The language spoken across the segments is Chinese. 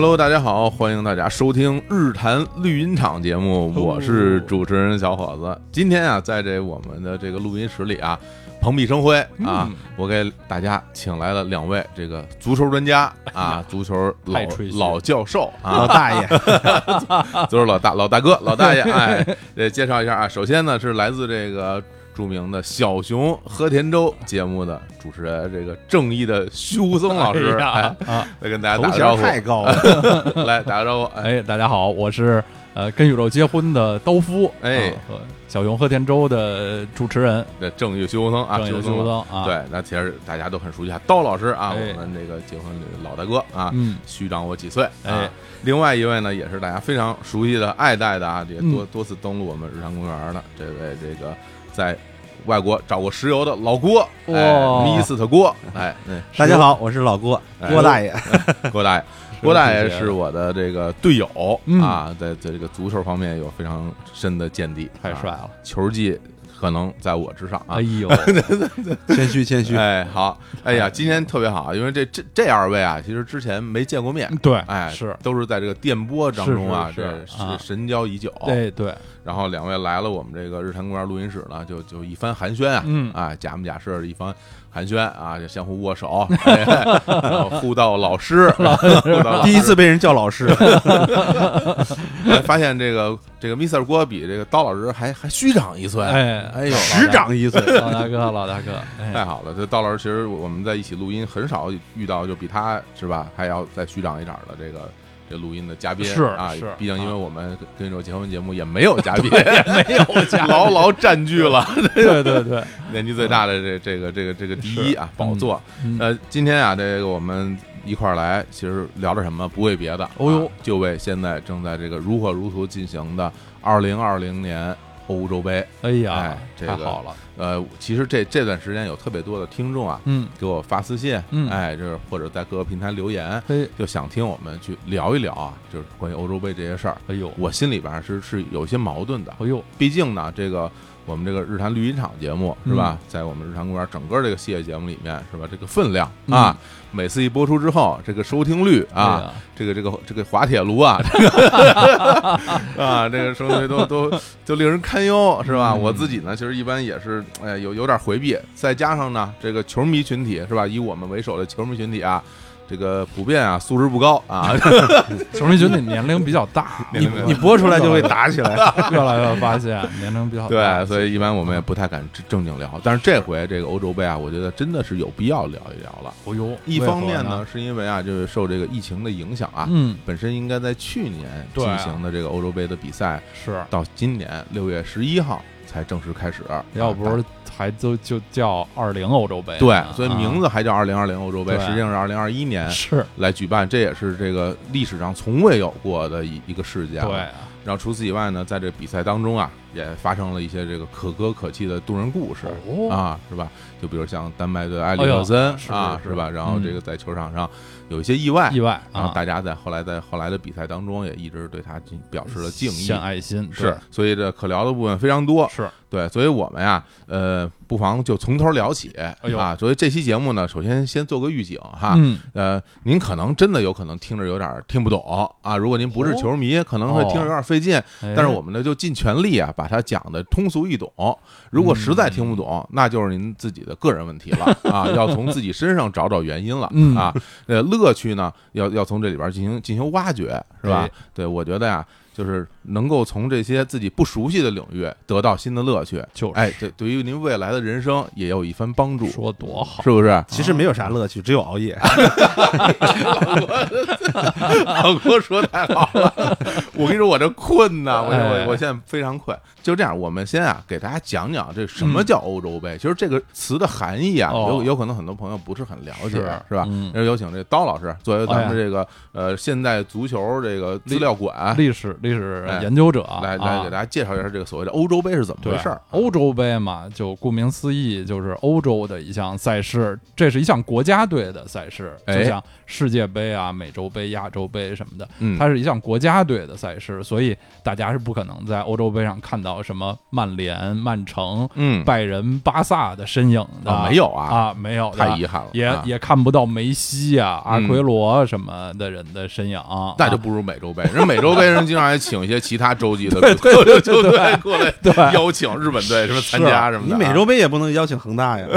Hello，大家好，欢迎大家收听日坛绿茵场节目，我是主持人小伙子。今天啊，在这我们的这个录音室里啊，蓬荜生辉啊，我给大家请来了两位这个足球专家 啊，足球老老教授啊，老大爷，足 球老大老大哥老大爷，哎，介绍一下啊，首先呢是来自这个。著名的小熊和田周节目的主持人，这个正义的修松老师啊，来跟大家打个招呼。太高了，来打个招呼。哎，大家好，我是呃跟宇宙结婚的刀夫，哎，和小熊和田周的主持人，对正义修僧啊，修僧啊，对，那其实大家都很熟悉啊，刀老师啊，我们这个结婚的老大哥啊，虚长我几岁。哎，另外一位呢，也是大家非常熟悉的爱戴的啊，也多多次登陆我们日常公园的这位这个。在外国找过石油的老郭，哇，米斯特郭，哎，大家好，我是老郭，郭大爷，郭大爷，郭大爷 是我的这个队友啊，在在这个足球方面有非常深的见地，太帅了，球技。可能在我之上啊！哎呦，谦虚谦虚。哎，好，哎呀，今天特别好，因为这这这二位啊，其实之前没见过面，对，哎，是都是在这个电波当中啊，这是神交已久。对对。然后两位来了我们这个日坛公园录音室呢，就就一番寒暄啊，嗯，啊，假模假式的一番寒暄啊，就相互握手，互道老师，第一次被人叫老师，发现这个这个 Mr 郭比这个刀老师还还虚长一岁，哎哎呦，实长一岁，老大哥老大哥，太好了，这刀老师其实我们在一起录音很少遇到就比他是吧还要再虚长一点的这个。这录音的嘉宾是啊，是，毕竟因为我们跟这种结婚节目也没有嘉宾，也没有嘉宾，牢牢占据了，对对对，年纪最大的这这个这个这个第一啊宝座。呃，今天啊，这个我们一块儿来，其实聊点什么？不为别的，哦呦，就为现在正在这个如火如荼进行的二零二零年。欧洲杯，哎呀，这太好了！呃，其实这这段时间有特别多的听众啊，嗯，给我发私信，嗯，哎，就是或者在各个平台留言，嘿，就想听我们去聊一聊啊，就是关于欧洲杯这些事儿。哎呦，我心里边是是有些矛盾的。哎呦，毕竟呢，这个。我们这个日坛绿茵场节目是吧，在我们日坛公园整个这个系列节目里面是吧，这个分量啊，每次一播出之后，这个收听率啊，这个这个这个滑铁卢啊，啊，这个收听率都都都令人堪忧是吧？我自己呢，其实一般也是哎有有点回避，再加上呢，这个球迷群体是吧，以我们为首的球迷群体啊。这个普遍啊，素质不高啊。球迷群体年龄比较大，你你播出来就会打起来。越来越发现年龄比较大，对，所以一般我们也不太敢正经聊。但是这回这个欧洲杯啊，我觉得真的是有必要聊一聊了。哦呦，一方面呢，是因为啊，就是受这个疫情的影响啊，嗯，本身应该在去年进行的这个欧洲杯的比赛，是到今年六月十一号才正式开始。要不是。还都就叫二零欧洲杯，对，所以名字还叫二零二零欧洲杯，实际上是二零二一年是来举办，这也是这个历史上从未有过的一一个事件。对，然后除此以外呢，在这比赛当中啊，也发生了一些这个可歌可泣的动人故事啊，是吧？就比如像丹麦队埃里克森啊，是吧？然后这个在球场上。有一些意外，意外啊！大家在后来在后来的比赛当中也一直对他表示了敬意、献爱心，是。所以这可聊的部分非常多，是对。所以我们呀，呃，不妨就从头聊起啊。所以这期节目呢，首先先做个预警哈，嗯呃，您可能真的有可能听着有点听不懂啊。如果您不是球迷，可能会听着有点费劲，但是我们呢就尽全力啊，把它讲的通俗易懂。如果实在听不懂，那就是您自己的个人问题了 啊，要从自己身上找找原因了啊。呃，乐趣呢，要要从这里边进行进行挖掘，是吧？对，我觉得呀。就是能够从这些自己不熟悉的领域得到新的乐趣，就哎，这对于您未来的人生也有一番帮助。说多好，是不是？其实没有啥乐趣，只有熬夜。老郭说太好了，我跟你说，我这困呐，我我我现在非常困。就这样，我们先啊，给大家讲讲这什么叫欧洲杯。其实这个词的含义啊，有有可能很多朋友不是很了解，是吧？那有请这刀老师作为咱们这个呃现代足球这个资料馆历史。历史研究者来来给大家介绍一下这个所谓的欧洲杯是怎么回事儿。欧洲杯嘛，就顾名思义，就是欧洲的一项赛事，这是一项国家队的赛事，就像世界杯啊、美洲杯、亚洲杯什么的，它是一项国家队的赛赛事，所以大家是不可能在欧洲杯上看到什么曼联、曼城、嗯，拜仁、巴萨的身影的，没有啊。啊，没有，太遗憾了，也也看不到梅西啊、阿奎罗什么的人的身影，那就不如美洲杯。人美洲杯人经常还请一些其他洲际的球队过来，对，邀请日本队什么参加什么的。你美洲杯也不能邀请恒大呀，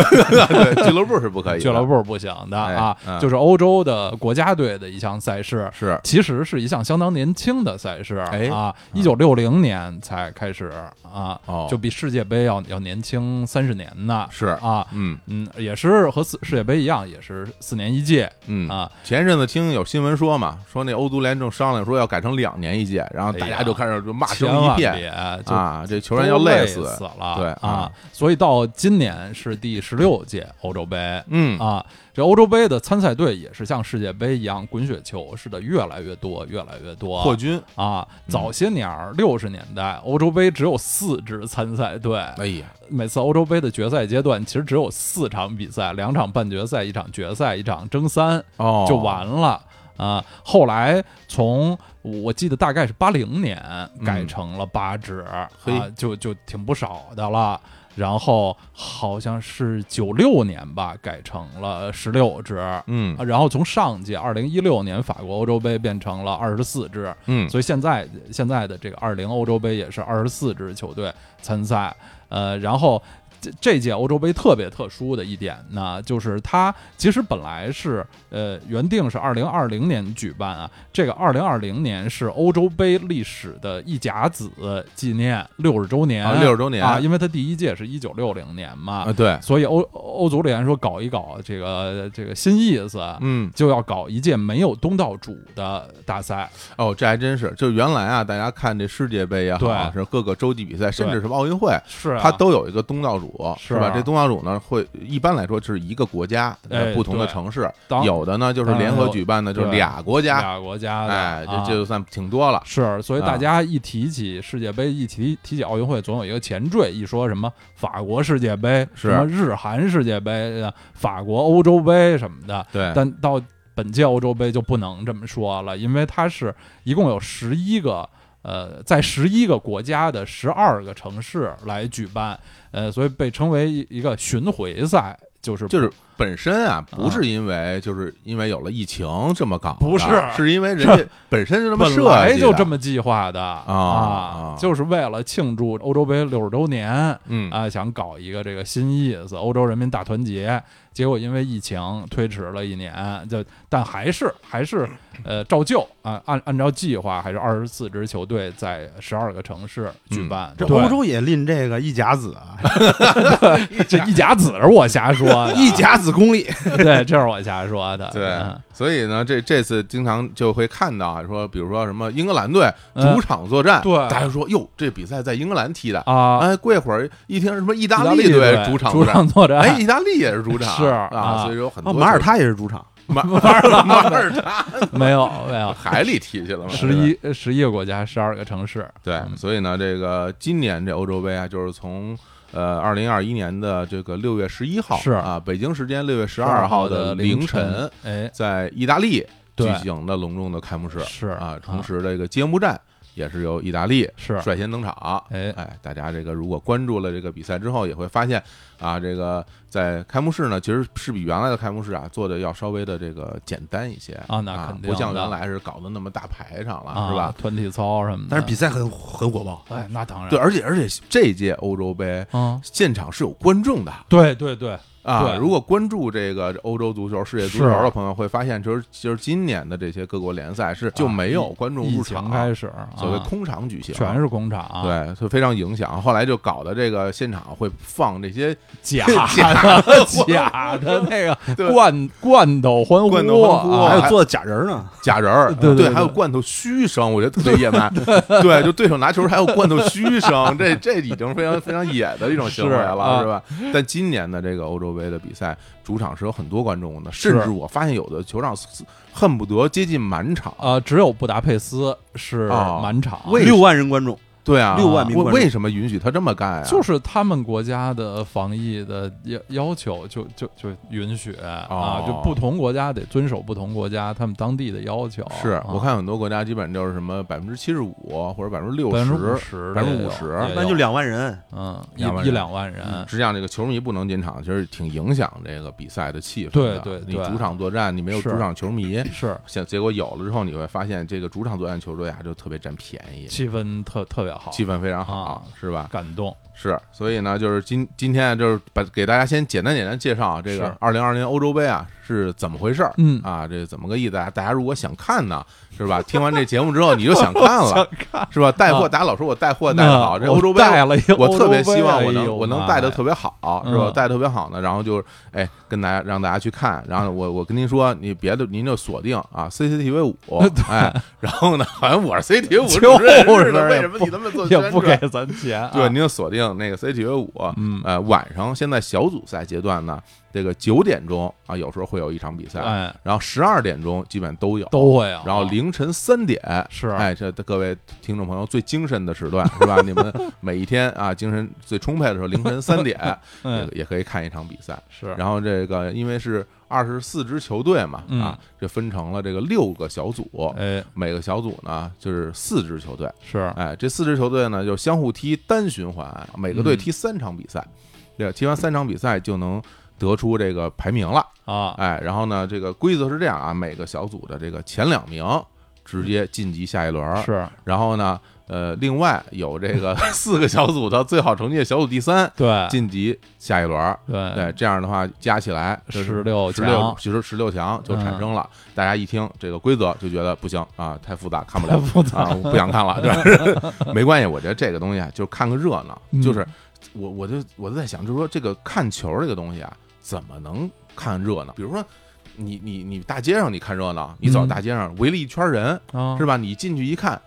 对，俱乐部是不可以，俱乐部不行的啊。就是欧洲的国家队的一项赛事，是。其实是一项相当年轻的赛事啊，一九六零年才开始啊，就比世界杯要要年轻三十年呢。是。啊，嗯。嗯，也是和世世界杯一样，也是四年一届。嗯。啊，前一阵子听有新闻说嘛，说那欧足联正商量说要改成两年一届，然后大家就开始就骂声一片啊，这球员要累死死了，对啊，所以到今年是第十六届欧洲杯，嗯。啊。这欧洲杯的参赛队也是像世界杯一样滚雪球似的，越来越多，越来越多。扩军啊！早些年儿六十年代，欧洲杯只有四支参赛队。哎呀，每次欧洲杯的决赛阶段，其实只有四场比赛，两场半决赛，一场决赛，一场争三，哦，就完了啊！后来从我记得大概是八零年改成了八支，啊，就就挺不少的了。然后好像是九六年吧，改成了十六支，嗯，然后从上届二零一六年法国欧洲杯变成了二十四支，嗯，所以现在现在的这个二零欧洲杯也是二十四支球队参赛，呃，然后。这这届欧洲杯特别特殊的一点呢，就是它其实本来是呃原定是二零二零年举办啊，这个二零二零年是欧洲杯历史的一甲子纪念六十周年，六十周年。啊，因为它第一届是一九六零年嘛，对，所以欧欧足联说搞一搞这个这个新意思，嗯，就要搞一届没有东道主的大赛。哦，这还真是，就原来啊，大家看这世界杯也好，是各个洲际比赛，甚至什么奥运会，是它都有一个东道主。是吧？这东道主呢，会一般来说是一个国家，不同的城市，有的呢就是联合举办的，就是俩国家，俩国家，哎，这这就算挺多了。是，所以大家一提起世界杯，一提提起奥运会，总有一个前缀，一说什么法国世界杯，什么日韩世界杯，法国欧洲杯什么的。对，但到本届欧洲杯就不能这么说了，因为它是一共有十一个。呃，在十一个国家的十二个城市来举办，呃，所以被称为一个巡回赛，就是就是本身啊，不是因为就是因为有了疫情这么搞，不是，是因为人家本身就这么设计，本来就这么计划的啊，就是为了庆祝欧洲杯六十周年，嗯。啊，想搞一个这个新意思，欧洲人民大团结。结果因为疫情推迟了一年，就但还是还是呃照旧啊，按按照计划，还是二十四支球队在十二个城市举办。这欧洲也拎这个一甲子啊，这一甲子是我瞎说，一甲子功力，对，这是我瞎说的。对，所以呢，这这次经常就会看到说，比如说什么英格兰队主场作战，对，大家说哟，这比赛在英格兰踢的。啊，哎，过一会儿一听什么意大利队主场作战，哎，意大利也是主场。是啊，所以有很多马耳他也是主场，马 马耳马耳他。没有没有。海里踢去了吗？十一十一个国家，十二个城市。对，所以呢，这个今年这欧洲杯啊，就是从呃二零二一年的这个六月十一号是。啊，北京时间六月十二号的凌晨，哎，在意大利举行的隆重的开幕式是。啊，同时这个揭幕战。也是由意大利是。率先登场，哎。哎，大家这个如果关注了这个比赛之后，也会发现啊，这个在开幕式呢，其实是比原来的开幕式啊做的要稍微的这个简单一些。啊，那肯定不像原来是搞得那么大排场了，是吧？团体操什么的，但是比赛很很火爆，哎，那当然。对，而且而且这届欧洲杯现场是有观众的，对对对。啊，如果关注这个欧洲足球、世界足球的朋友会发现，就是就是今年的这些各国联赛是就没有观众入场，开始所谓空场举行，全是空场，对，就非常影响。后来就搞的这个现场会放这些假 假的 假的那个 罐罐头欢呼，罐头欢呼，还有做的假人呢，假人对对，还有罐头嘘声，我觉得特别野蛮。对，就对手拿球还有罐头嘘声，这这已经非常非常野的一种行为了，是吧？但今年的这个欧洲杯的比赛，主场是有很多观众的，甚至我发现有的球场恨不得接近满场啊，只有布达佩斯是满场，六万人观众。对啊，六万名观众。为什么允许他这么干啊？就是他们国家的防疫的要要求，就就就允许啊，就不同国家得遵守不同国家他们当地的要求。是我看很多国家基本就是什么百分之七十五或者百分之六十、百分之五十，那就两万人，嗯，一一两万人。实际上，这个球迷不能进场，其实挺影响这个比赛的气氛的。对对，你主场作战，你没有主场球迷，是，现结果有了之后，你会发现这个主场作战球队啊，就特别占便宜，气氛特特别好，气氛非常好，是吧？感动。是，所以呢，就是今今天就是把给大家先简单简单介绍这个二零二零欧洲杯啊是怎么回事儿，嗯啊，这怎么个意思？大家如果想看呢，是吧？听完这节目之后你就想看了，是吧？带货，大家老说我带货带的好，这欧洲杯我特别希望我能我能带的特别好，是吧？带特别好呢，然后就哎跟大家让大家去看，然后我我跟您说，你别的您就锁定啊，CCTV 五，哎，然后呢，好像我是 CCTV 五 主任似的，为什么你那么做也不给咱钱？对，您就锁定。那个 CTV 五，嗯，呃，晚上现在小组赛阶段呢，这个九点钟啊，有时候会有一场比赛，哎，然后十二点钟基本都有，都会有，然后凌晨三点是，哎，这各位听众朋友最精神的时段是吧？你们 每一天啊，精神最充沛的时候，凌晨三点也 也可以看一场比赛，是，然后这个因为是。二十四支球队嘛，啊，这分成了这个六个小组，哎，每个小组呢就是四支球队，是，哎，这四支球队呢就相互踢单循环，每个队踢三场比赛，对，踢完三场比赛就能得出这个排名了。啊，哎，然后呢，这个规则是这样啊，每个小组的这个前两名直接晋级下一轮，是，然后呢。呃，另外有这个 四个小组的最好成绩小组第三，对晋级下一轮，对对，这样的话加起来十六十六，其实十六强就产生了。大家一听这个规则就觉得不行啊，太复杂，看不了，复杂，不想看了。对，没关系，我觉得这个东西啊，就看个热闹。就是我我就我就在想，就是说这个看球这个东西啊，怎么能看热闹？比如说你你你大街上你看热闹，你走大街上围了一圈人，是吧？你进去一看。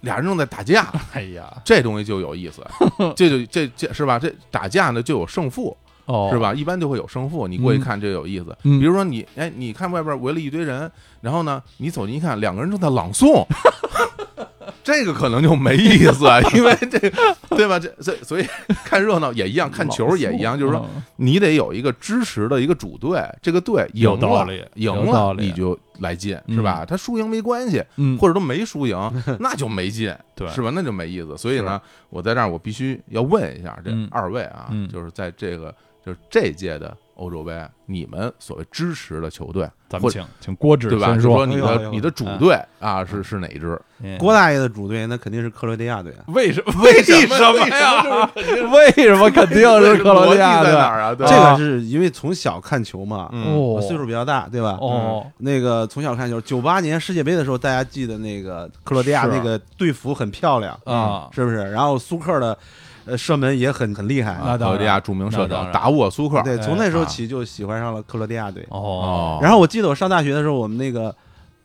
俩人正在打架，哎呀，这东西就有意思，这就这这是吧？这打架呢就有胜负，是吧？一般就会有胜负，你过去看这有意思。比如说你，哎，你看外边围了一堆人，然后呢，你走近一看，两个人正在朗诵。这个可能就没意思，因为这对吧？这所所以 看热闹也一样，看球也一样，就是说你得有一个支持的一个主队，这个队赢了，赢了你就来劲，是吧？他输赢没关系，或者都没输赢，那就没劲，对，是吧？那就没意思。所以呢，我在这儿我必须要问一下这二位啊，就是在这个就是这届的。欧洲杯，你们所谓支持的球队，咱们请请郭指对吧？就说你的你的主队啊，是是哪一支？郭大爷的主队那肯定是克罗地亚队啊。为什么？为什么呀？为什么肯定是克罗地亚队啊？这个是因为从小看球嘛，我岁数比较大，对吧？哦，那个从小看球，九八年世界杯的时候，大家记得那个克罗地亚那个队服很漂亮啊，是不是？然后苏克的。呃，射门也很很厉害，克罗地亚著名射手达沃苏克。对，从那时候起就喜欢上了克罗地亚队。哦，然后我记得我上大学的时候，我们那个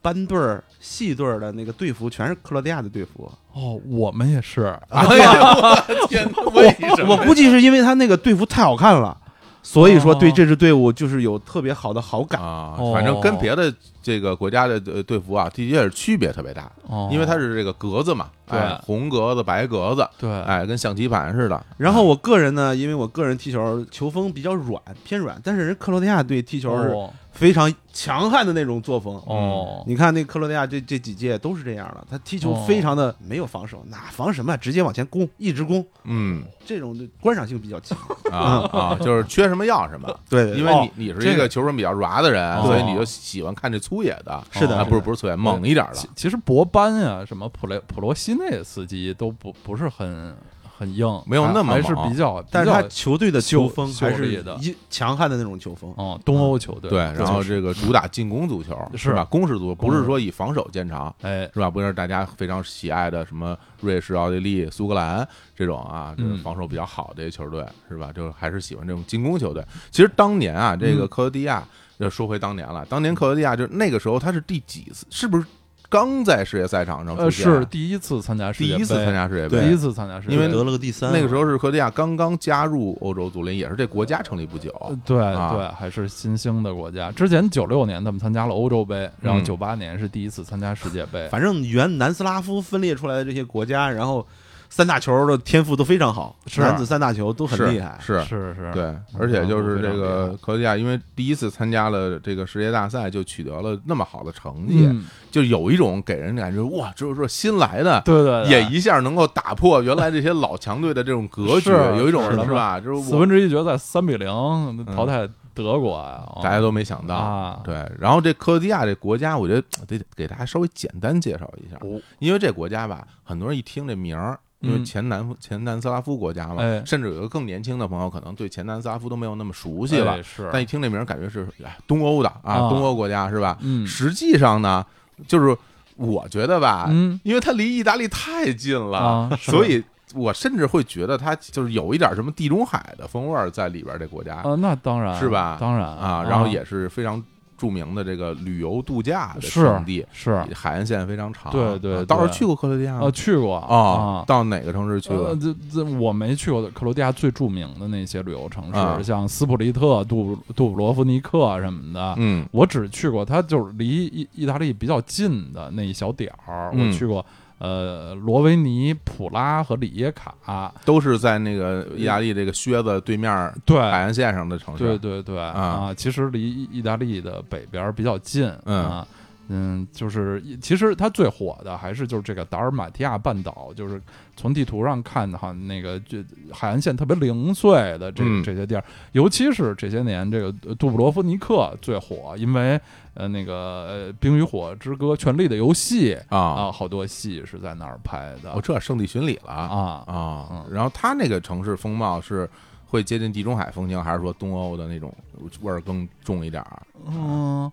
班队儿、系队儿的那个队服全是克罗地亚的队服。哦，我们也是。哎呀，天，为什么？我估计是因为他那个队服太好看了。所以说，对这支队伍就是有特别好的好感啊。反正跟别的这个国家的队服啊，的确是区别特别大。因为它是这个格子嘛，对，红格子、白格子，对，哎，跟象棋盘似的。然后我个人呢，因为我个人踢球球风比较软，偏软，但是人克罗地亚队踢球是。非常强悍的那种作风。哦，你看那克罗地亚这这几届都是这样的，他踢球非常的没有防守，哪防什么，直接往前攻，一直攻，嗯，这种的观赏性比较强。啊啊，就是缺什么要什么，对，因为你你是一个球风比较软的人，所以你就喜欢看这粗野的，是的，不是不是粗野，猛一点的。其实博班啊，什么普雷普罗西内斯基都不不是很。很硬，没有那么还是比较，但是他球队的球风还是的，强悍的那种球风。哦，东欧球队对，然后这个主打进攻足球是吧？攻势足，不是说以防守见长，哎，是吧？不是大家非常喜爱的什么瑞士、奥地利、苏格兰这种啊，就是防守比较好的这些球队是吧？就还是喜欢这种进攻球队。其实当年啊，这个克罗地亚，要说回当年了，当年克罗地亚就是那个时候他是第几次？是不是？刚在世界赛场上，呃，是第一次参加世界杯，第一次参加世界杯，第一次参加世界杯，因为得了个第三。那个时候是克罗地亚刚刚加入欧洲足联，也是这国家成立不久，对对，还是新兴的国家。之前九六年他们参加了欧洲杯，然后九八年是第一次参加世界杯。反正原南斯拉夫分裂出来的这些国家，然后。三大球的天赋都非常好，是。男子三大球都很厉害，是是是，对，而且就是这个克罗地亚，因为第一次参加了这个世界大赛，就取得了那么好的成绩，就有一种给人感觉哇，就是说新来的，对对，也一下能够打破原来这些老强队的这种格局，有一种是吧？就是四分之一决赛三比零淘汰德国啊，大家都没想到，对。然后这克罗地亚这国家，我觉得得给大家稍微简单介绍一下，因为这国家吧，很多人一听这名儿。因为前南前南斯拉夫国家嘛，甚至有个更年轻的朋友，可能对前南斯拉夫都没有那么熟悉了。是，但一听这名，感觉是东欧的啊，东欧国家是吧？嗯，实际上呢，就是我觉得吧，嗯，因为它离意大利太近了，所以我甚至会觉得它就是有一点什么地中海的风味在里边。这国家啊，那当然是吧？当然啊，然后也是非常。著名的这个旅游度假的胜地是海岸线非常长，对对，到时候去过克罗地亚吗？去过啊，到哪个城市去了？这这我没去过克罗地亚最著名的那些旅游城市，像斯普利特、杜杜布罗夫尼克什么的。嗯，我只去过它就是离意意大利比较近的那一小点儿，我去过。呃，罗维尼、普拉和里耶卡都是在那个意大利这个靴子对面对海岸线上的城市。对对对啊，其实离意大利的北边比较近。嗯嗯，就是其实它最火的还是就是这个达尔马提亚半岛，就是从地图上看的哈，那个就海岸线特别零碎的这这些地儿，尤其是这些年这个杜布罗夫尼克最火，因为。呃，那个《冰与火之歌》《权力的游戏》啊啊，好多戏是在那儿拍的。哦，这圣地巡礼了啊啊！然后它那个城市风貌是会接近地中海风情，还是说东欧的那种味儿更重一点儿？嗯，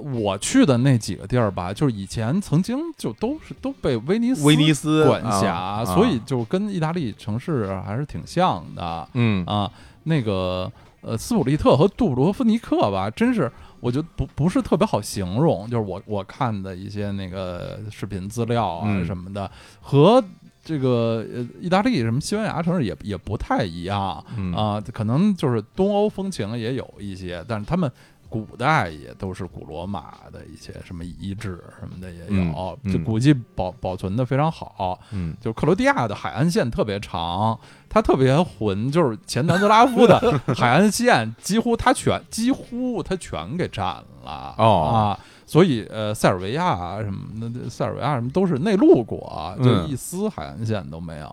我去的那几个地儿吧，就是以前曾经就都是都被威尼斯威尼斯管辖，所以就跟意大利城市还是挺像的。嗯啊，那个呃，斯普利特和杜布罗夫尼克吧，真是。我觉得不不是特别好形容，就是我我看的一些那个视频资料啊什么的，和这个呃意大利什么西班牙城市也也不太一样啊，可能就是东欧风情也有一些，但是他们。古代也都是古罗马的一些什么遗址什么的也有，就古迹保保存的非常好。嗯，就克罗地亚的海岸线特别长，它特别浑，就是前南斯拉夫的 海岸线几乎它全几乎它全给占了啊。所以，呃，塞尔维亚啊什么的，塞尔维亚什么都是内陆国，就一丝海岸线都没有。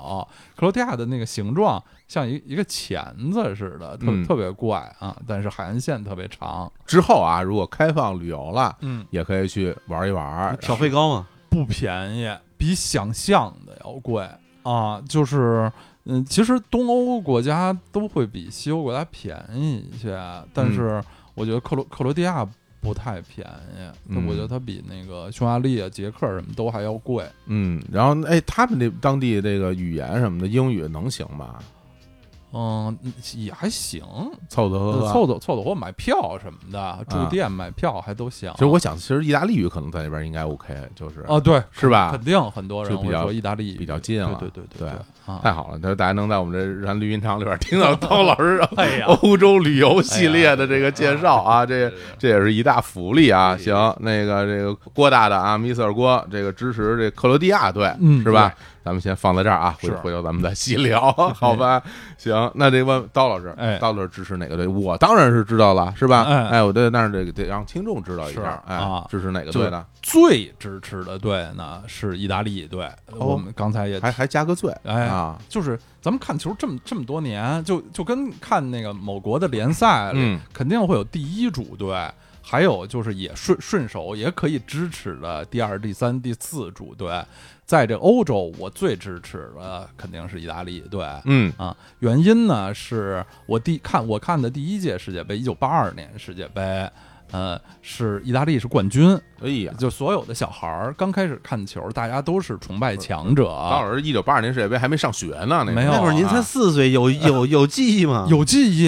克罗地亚的那个形状像一一个钳子似的，特特别怪啊！但是海岸线特别长。之后啊，如果开放旅游了，嗯，也可以去玩一玩。小费高吗？不便宜，比想象的要贵啊！就是，嗯，其实东欧国家都会比西欧国家便宜一些，但是我觉得克罗克罗地亚。不太便宜，我觉得它比那个匈牙利啊、捷克什么都还要贵。嗯，然后哎，他们那当地这个语言什么的，英语能行吗？嗯，也还行，凑合凑凑凑凑合买票什么的，住店买票还都行。其实我想，其实意大利语可能在那边应该 OK，就是啊，对，是吧？肯定很多人比较意大利比较近了，对对对对，太好了！那大家能在我们这咱绿茵场里边听到汤老师 哎呀欧洲旅游系列的这个介绍啊，这这也是一大福利啊！行，那个这个郭大的啊，米瑟尔郭，这个支持这克罗地亚队，是吧？咱们先放在这儿啊，回回头咱们再细聊，好吧？行，那得问刀老师，哎，刀老师支持哪个队？我当然是知道了，是吧？哎，我对，但是得得让听众知道一下，哎，支持哪个队呢？最支持的队呢是意大利队。我们刚才也还还加个最，哎啊，就是咱们看球这么这么多年，就就跟看那个某国的联赛，嗯，肯定会有第一主队。还有就是也顺顺手也可以支持的第二、第三、第四主队，在这欧洲，我最支持的肯定是意大利队。嗯啊，原因呢是我第看我看的第一届世界杯，一九八二年世界杯。呃，是意大利是冠军，哎呀，就所有的小孩儿刚开始看球，大家都是崇拜强者。高老师一九八二年世界杯还没上学呢，那没有，那会儿您才四岁，有有有记忆吗？有记忆，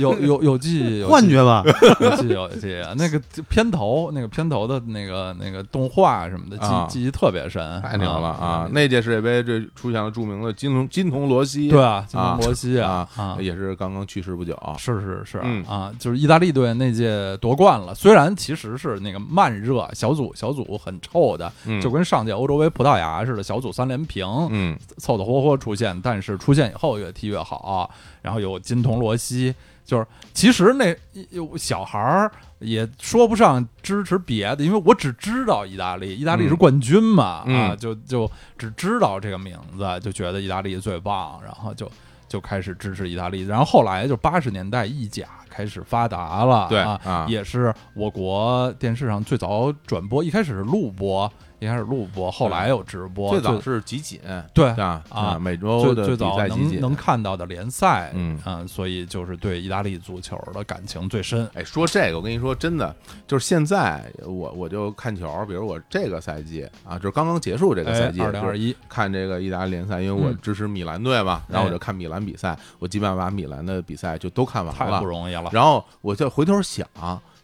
有有有记忆，幻觉吧？有记忆有记忆，那个片头，那个片头的那个那个动画什么的，记记忆特别深，太牛了啊！那届世界杯这出现了著名的金童金童罗西，对啊，金童罗西啊，也是刚刚去世不久，是是是嗯。啊，就是意大利队那届夺冠。虽然其实是那个慢热小组，小组很臭的，就跟上届欧洲杯葡萄牙似的，小组三连平，嗯，凑凑合合出现，但是出现以后越踢越好，然后有金童罗西。就是，其实那小孩儿也说不上支持别的，因为我只知道意大利，意大利是冠军嘛，啊，就就只知道这个名字，就觉得意大利最棒，然后就就开始支持意大利。然后后来就八十年代意甲开始发达了，对啊，也是我国电视上最早转播，一开始是录播。一开始录播，后来有直播。最早是集锦，对啊啊，每周的最早能能看到的联赛，嗯啊，所以就是对意大利足球的感情最深。哎，说这个，我跟你说，真的就是现在我我就看球，比如我这个赛季啊，就是刚刚结束这个赛季，二零二一看这个意大利联赛，因为我支持米兰队嘛，然后我就看米兰比赛，我基本上把米兰的比赛就都看完了，太不容易了。然后我就回头想。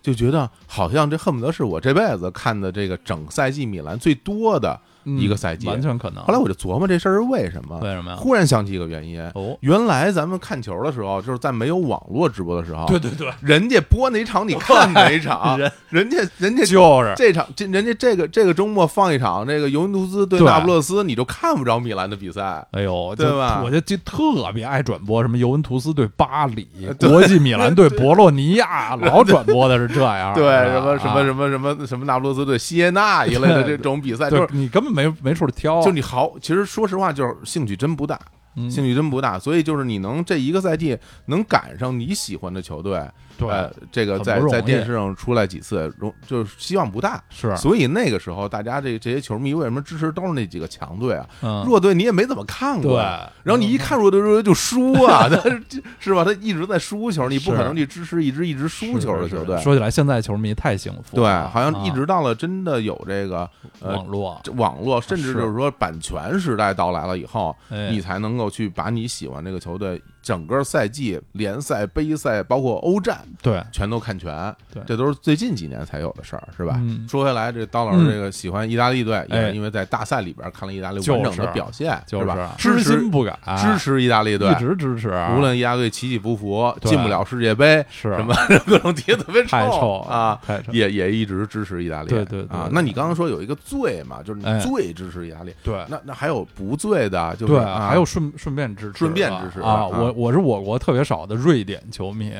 就觉得好像这恨不得是我这辈子看的这个整赛季米兰最多的。一个赛季完全可能。后来我就琢磨这事儿是为什么？为什么呀？忽然想起一个原因。哦，原来咱们看球的时候，就是在没有网络直播的时候，对对对，人家播哪场你看哪场，人人家人家就是这场这人家这个这个周末放一场这个尤文图斯对那不勒斯，你就看不着米兰的比赛。哎呦，对吧？我就就特别爱转播什么尤文图斯对巴黎，国际米兰对博洛尼亚，老转播的是这样。对，什么什么什么什么什么那不勒斯对锡耶纳一类的这种比赛，就是你根本没没处挑。就你好，其实说实话，就是兴趣真不大，兴趣真不大，所以就是你能这一个赛季能赶上你喜欢的球队。对，这个在在电视上出来几次，容就是希望不大，是。所以那个时候，大家这这些球迷为什么支持都是那几个强队啊？嗯，弱队你也没怎么看过，对。然后你一看弱队，弱队就输啊 他是是吧？他一直在输球，你不可能去支持一支一直输球的球队。说起来，现在球迷太幸福，对，好像一直到了真的有这个网络，网络，甚至就是说版权时代到来了以后，你才能够去把你喜欢这个球队。整个赛季、联赛、杯赛，包括欧战，对，全都看全。对，这都是最近几年才有的事儿，是吧？说回来，这刀老师这个喜欢意大利队，也是因为在大赛里边看了意大利完整的表现，是吧？知心不改，支持意大利队，一直支持。无论意大利队起起伏伏，进不了世界杯，是。什么各种踢特别臭啊，也也一直支持意大利。对对啊，那你刚刚说有一个最嘛，就是你最支持意大利。对，那那还有不最的，就是对，还有顺顺便支持，顺便支持啊。我我是我国特。别少的瑞典球迷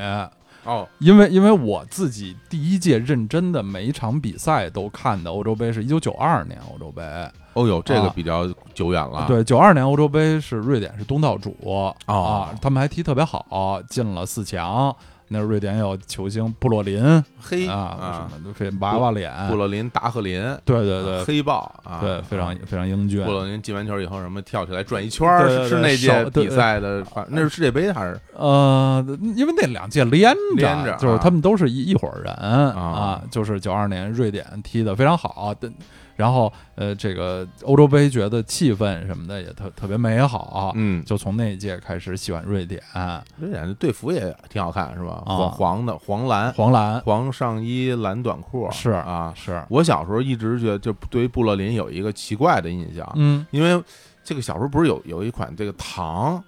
哦，因为因为我自己第一届认真的每一场比赛都看的欧洲杯是一九九二年欧洲杯，哦哟，这个比较久远了。对，九二年欧洲杯是瑞典是东道主啊，他们还踢特别好，进了四强。那瑞典有球星布洛林，黑啊，什么非娃娃脸，布洛林达赫林，对对对，黑豹啊，对，非常非常英俊。布洛林进完球以后，什么跳起来转一圈儿，是那届比赛的，那是世界杯还是？呃，因为那两届连着，就是他们都是一一伙人啊，就是九二年瑞典踢的非常好。然后，呃，这个欧洲杯觉得气氛什么的也特特别美好，嗯，就从那一届开始喜欢瑞典。瑞典的队服也挺好看，是吧？黄黄的黄蓝，黄蓝，黄上衣蓝短裤，是啊，是。我小时候一直觉得，就对于布洛林有一个奇怪的印象，嗯，因为这个小时候不是有有一款这个糖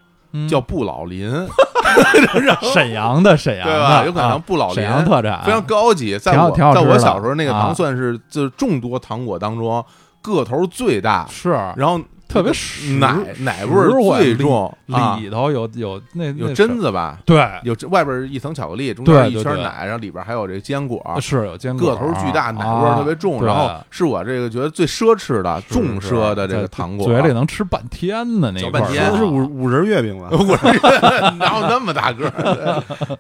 叫不老林。沈阳的沈阳的，有可能不老林沈阳特产非常高级，在我在我小时候那个糖算是就是众多糖果当中个头最大，是，然后。特别奶奶味儿最重，里头有有那有榛子吧？对，有外边一层巧克力，中间一圈奶，然后里边还有这坚果，是有坚果，个头巨大，奶味儿特别重。然后是我这个觉得最奢侈的重奢的这个糖果，嘴里能吃半天呢那半天是五五仁月饼吧？五仁哪有那么大个？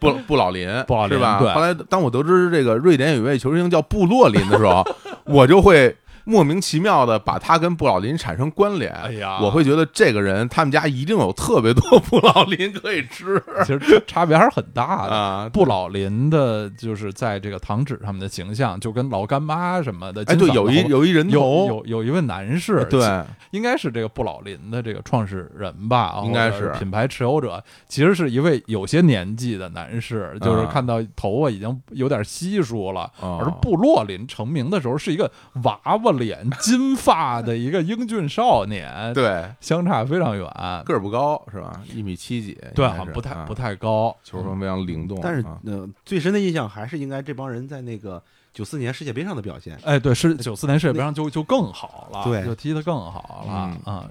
布布老林，布老林是吧？后来当我得知这个瑞典有一位球星叫布洛林的时候，我就会。莫名其妙的把他跟布老林产生关联，哎呀，我会觉得这个人他们家一定有特别多布老林可以吃。其实差别还是很大的。布老林的就是在这个糖纸上面的形象，就跟老干妈什么的。哎，对，有一有一人头，有有一位男士，对，应该是这个布老林的这个创始人吧？应该是品牌持有者，其实是一位有些年纪的男士，就是看到头发已经有点稀疏了。而布洛林成名的时候是一个娃娃。脸、金发的一个英俊少年，对，相差非常远，个儿不高是吧？一米七几，对，不太不太高，球风非常灵动。但是呃，最深的印象还是应该这帮人在那个九四年世界杯上的表现。哎，对，是九四年世界杯上就就更好了，对，就踢得更好了啊。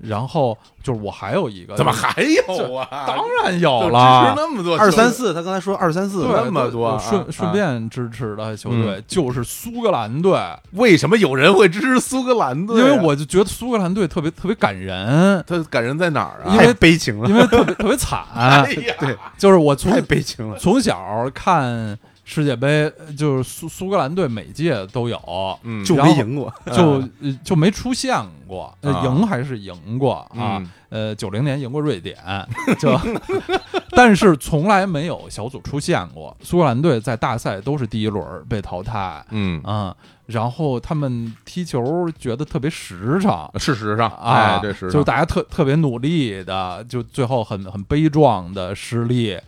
然后就是我还有一个，怎么还有啊？当然有了，那么多二三四，他刚才说二三四那么多，顺顺便支持的球队就是苏格兰队。为什么有人会支持苏格兰队？因为我就觉得苏格兰队特别特别感人。他感人在哪儿啊？太悲情了，因为特别特别惨。对，就是我从太悲情了，从小看。世界杯就是苏苏格兰队每届都有，嗯，就没赢过，就就没出现过，赢还是赢过啊？呃，九零年赢过瑞典，就 但是从来没有小组出现过。苏格兰队在大赛都是第一轮被淘汰，嗯啊，然后他们踢球觉得特别实诚，是实诚啊，这是就大家特特别努力的，就最后很很悲壮的失利。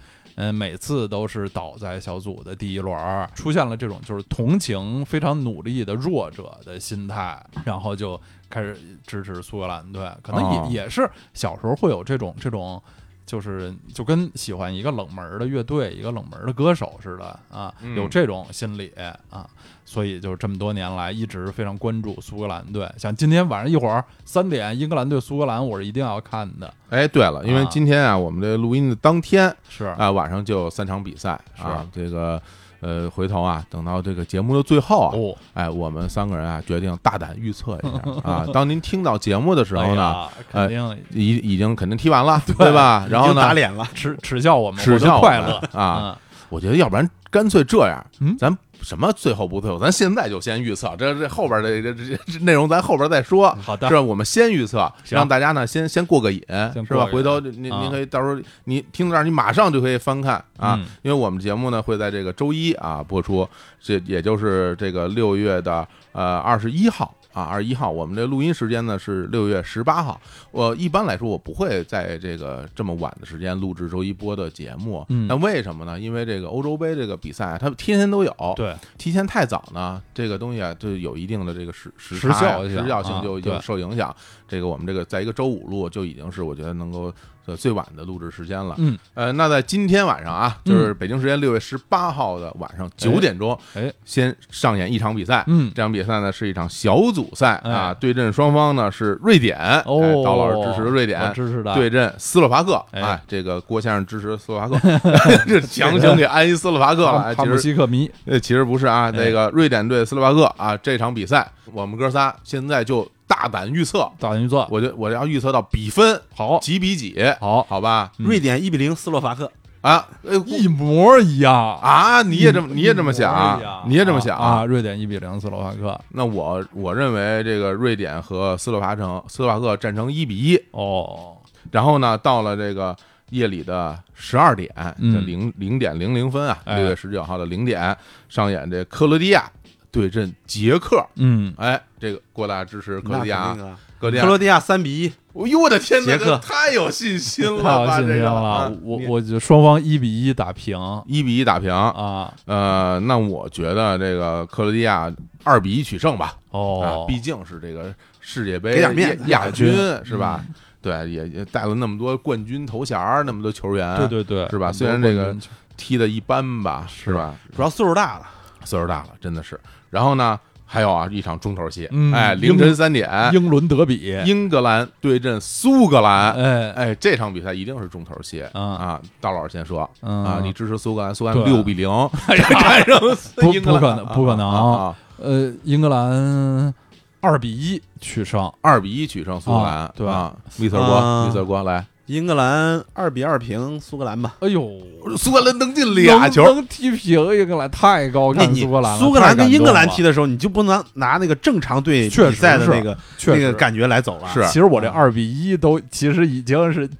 嗯，每次都是倒在小组的第一轮，出现了这种就是同情非常努力的弱者的心态，然后就开始支持苏格兰队。可能也也是小时候会有这种这种，就是就跟喜欢一个冷门的乐队、一个冷门的歌手似的啊，有这种心理啊。所以就是这么多年来一直非常关注苏格兰队，像今天晚上一会儿三点英格兰对苏格兰，我是一定要看的。哎，对了，因为今天啊，我们这录音的当天是啊，晚上就有三场比赛啊，这个呃，回头啊，等到这个节目的最后啊，哎，我们三个人啊，决定大胆预测一下啊，当您听到节目的时候呢，肯定。已已经肯定踢完了，对。吧？然后呢，打脸了，耻耻笑我们，耻笑快乐。啊！我觉得要不然干脆这样，咱。什么最后不最后？咱现在就先预测，这这后边的这这内容咱后边再说。好的，是吧？我们先预测，让大家呢先先过个瘾，是吧？回头您您可以到时候你听到这儿，你马上就可以翻看啊，因为我们节目呢会在这个周一啊播出，这也就是这个六月的呃二十一号。啊，二十一号，我们这录音时间呢是六月十八号。我一般来说，我不会在这个这么晚的时间录制周一播的节目。嗯，那为什么呢？因为这个欧洲杯这个比赛，它天天都有。对，提前太早呢，这个东西啊，就有一定的这个时时效时效性就就受影响。这个我们这个在一个周五录，就已经是我觉得能够。最晚的录制时间了，嗯，呃，那在今天晚上啊，就是北京时间六月十八号的晚上九点钟，哎，先上演一场比赛，嗯，这场比赛呢是一场小组赛啊，对阵双方呢是瑞典，哦，刀老师支持的瑞典，支持的，对阵斯洛伐克，哎，这个郭先生支持斯洛伐克，这强行给安一斯洛伐克了，哈姆西克迷，呃，其实不是啊，那个瑞典队斯洛伐克啊，这场比赛我们哥仨现在就。大胆预测，大胆预测，我就我要预测到比分好。几比几，好。好吧？瑞典一比零斯洛伐克。啊，一模一样。啊！你也这么你也这么想，你也这么想啊？瑞典一比零斯洛伐克，那我我认为这个瑞典和斯洛伐城斯洛伐克战成一比一。哦。然后呢，到了这个夜里的十二点，零零点零零分啊，六月十九号的零点上演这克罗地亚。对阵捷克，嗯，哎，这个过大支持克罗地亚，克罗地亚三比一，哎呦我的天，捷克。太有信心了，太有信心了，我我觉得双方一比一打平，一比一打平。啊，呃，那我觉得这个克罗地亚二比一取胜吧，哦，毕竟是这个世界杯亚军是吧？对，也也带了那么多冠军头衔，那么多球员，对对对，是吧？虽然这个踢的一般吧，是吧？主要岁数大了，岁数大了，真的是。然后呢，还有啊，一场重头戏，嗯，哎，凌晨三点，英伦德比，英格兰对阵苏格兰，哎。哎，这场比赛一定是重头戏。啊！啊，道老师先说。啊，你支持苏格兰，苏格兰六比零。战 胜不不可能，不可能。啊！呃，英格兰二比一取胜，二比一取胜苏格兰，对吧？绿色国，绿色国来。英格兰二比二平苏格兰吧。哎呦，苏格兰能进俩球，能踢平英格兰，太高看苏格兰了。苏格兰跟英格兰踢的时候，你就不能拿那个正常队比赛的那个那个感觉来走了。是，其实我这二比一都其实已经是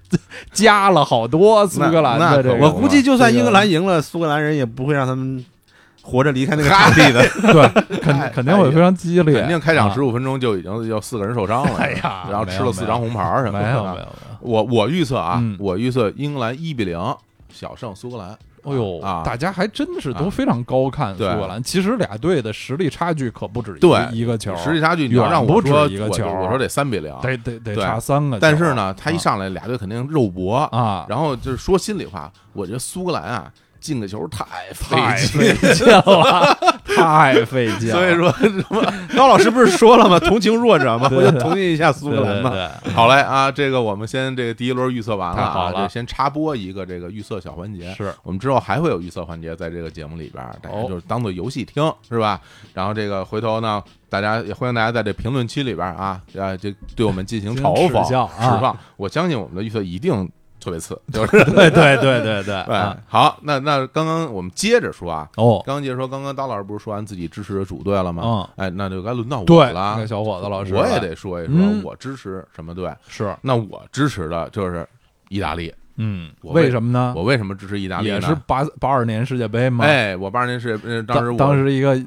加了好多苏格兰的这个。我估计就算英格兰赢了，苏格兰人也不会让他们。活着离开那个场地的，对，肯 肯定会非常激烈，肯定开场十五分钟就已经要四个人受伤了，哎呀，然后吃了四张红牌什么的。没有没有，我我预测啊，我预测英格兰一比零小胜苏格兰。哎呦啊，大家还真是都非常高看苏格兰。其实俩队的实力差距可不止一个球，实力差距你要让我说一个球，我说得三比零，得得得差三个。但是呢，他一上来俩队肯定肉搏啊，然后就是说心里话，我觉得苏格兰啊。进个球太太费劲了，太费劲。所以说什么高老师不是说了吗？同情弱者吗？我就同情一下苏格兰嘛。好嘞啊，这个我们先这个第一轮预测完了啊，就先插播一个这个预测小环节。是我们之后还会有预测环节在这个节目里边，大家就是当做游戏听是吧？然后这个回头呢，大家也欢迎大家在这评论区里边啊啊，就对我们进行嘲讽、释放。我相信我们的预测一定。特别次，就 是对对对对对，好，那那刚刚我们接着说啊，哦，刚刚接着说，刚刚刀老师不是说完自己支持的主队了吗？嗯，哎，那就该轮到我了，小伙子老师，我也得说一说，我支持什么队？是，那我支持的就是意大利。嗯，为什么呢？我为什么支持意大利？也是八八二年世界杯吗？哎，我八二年世界杯，当时当时一个。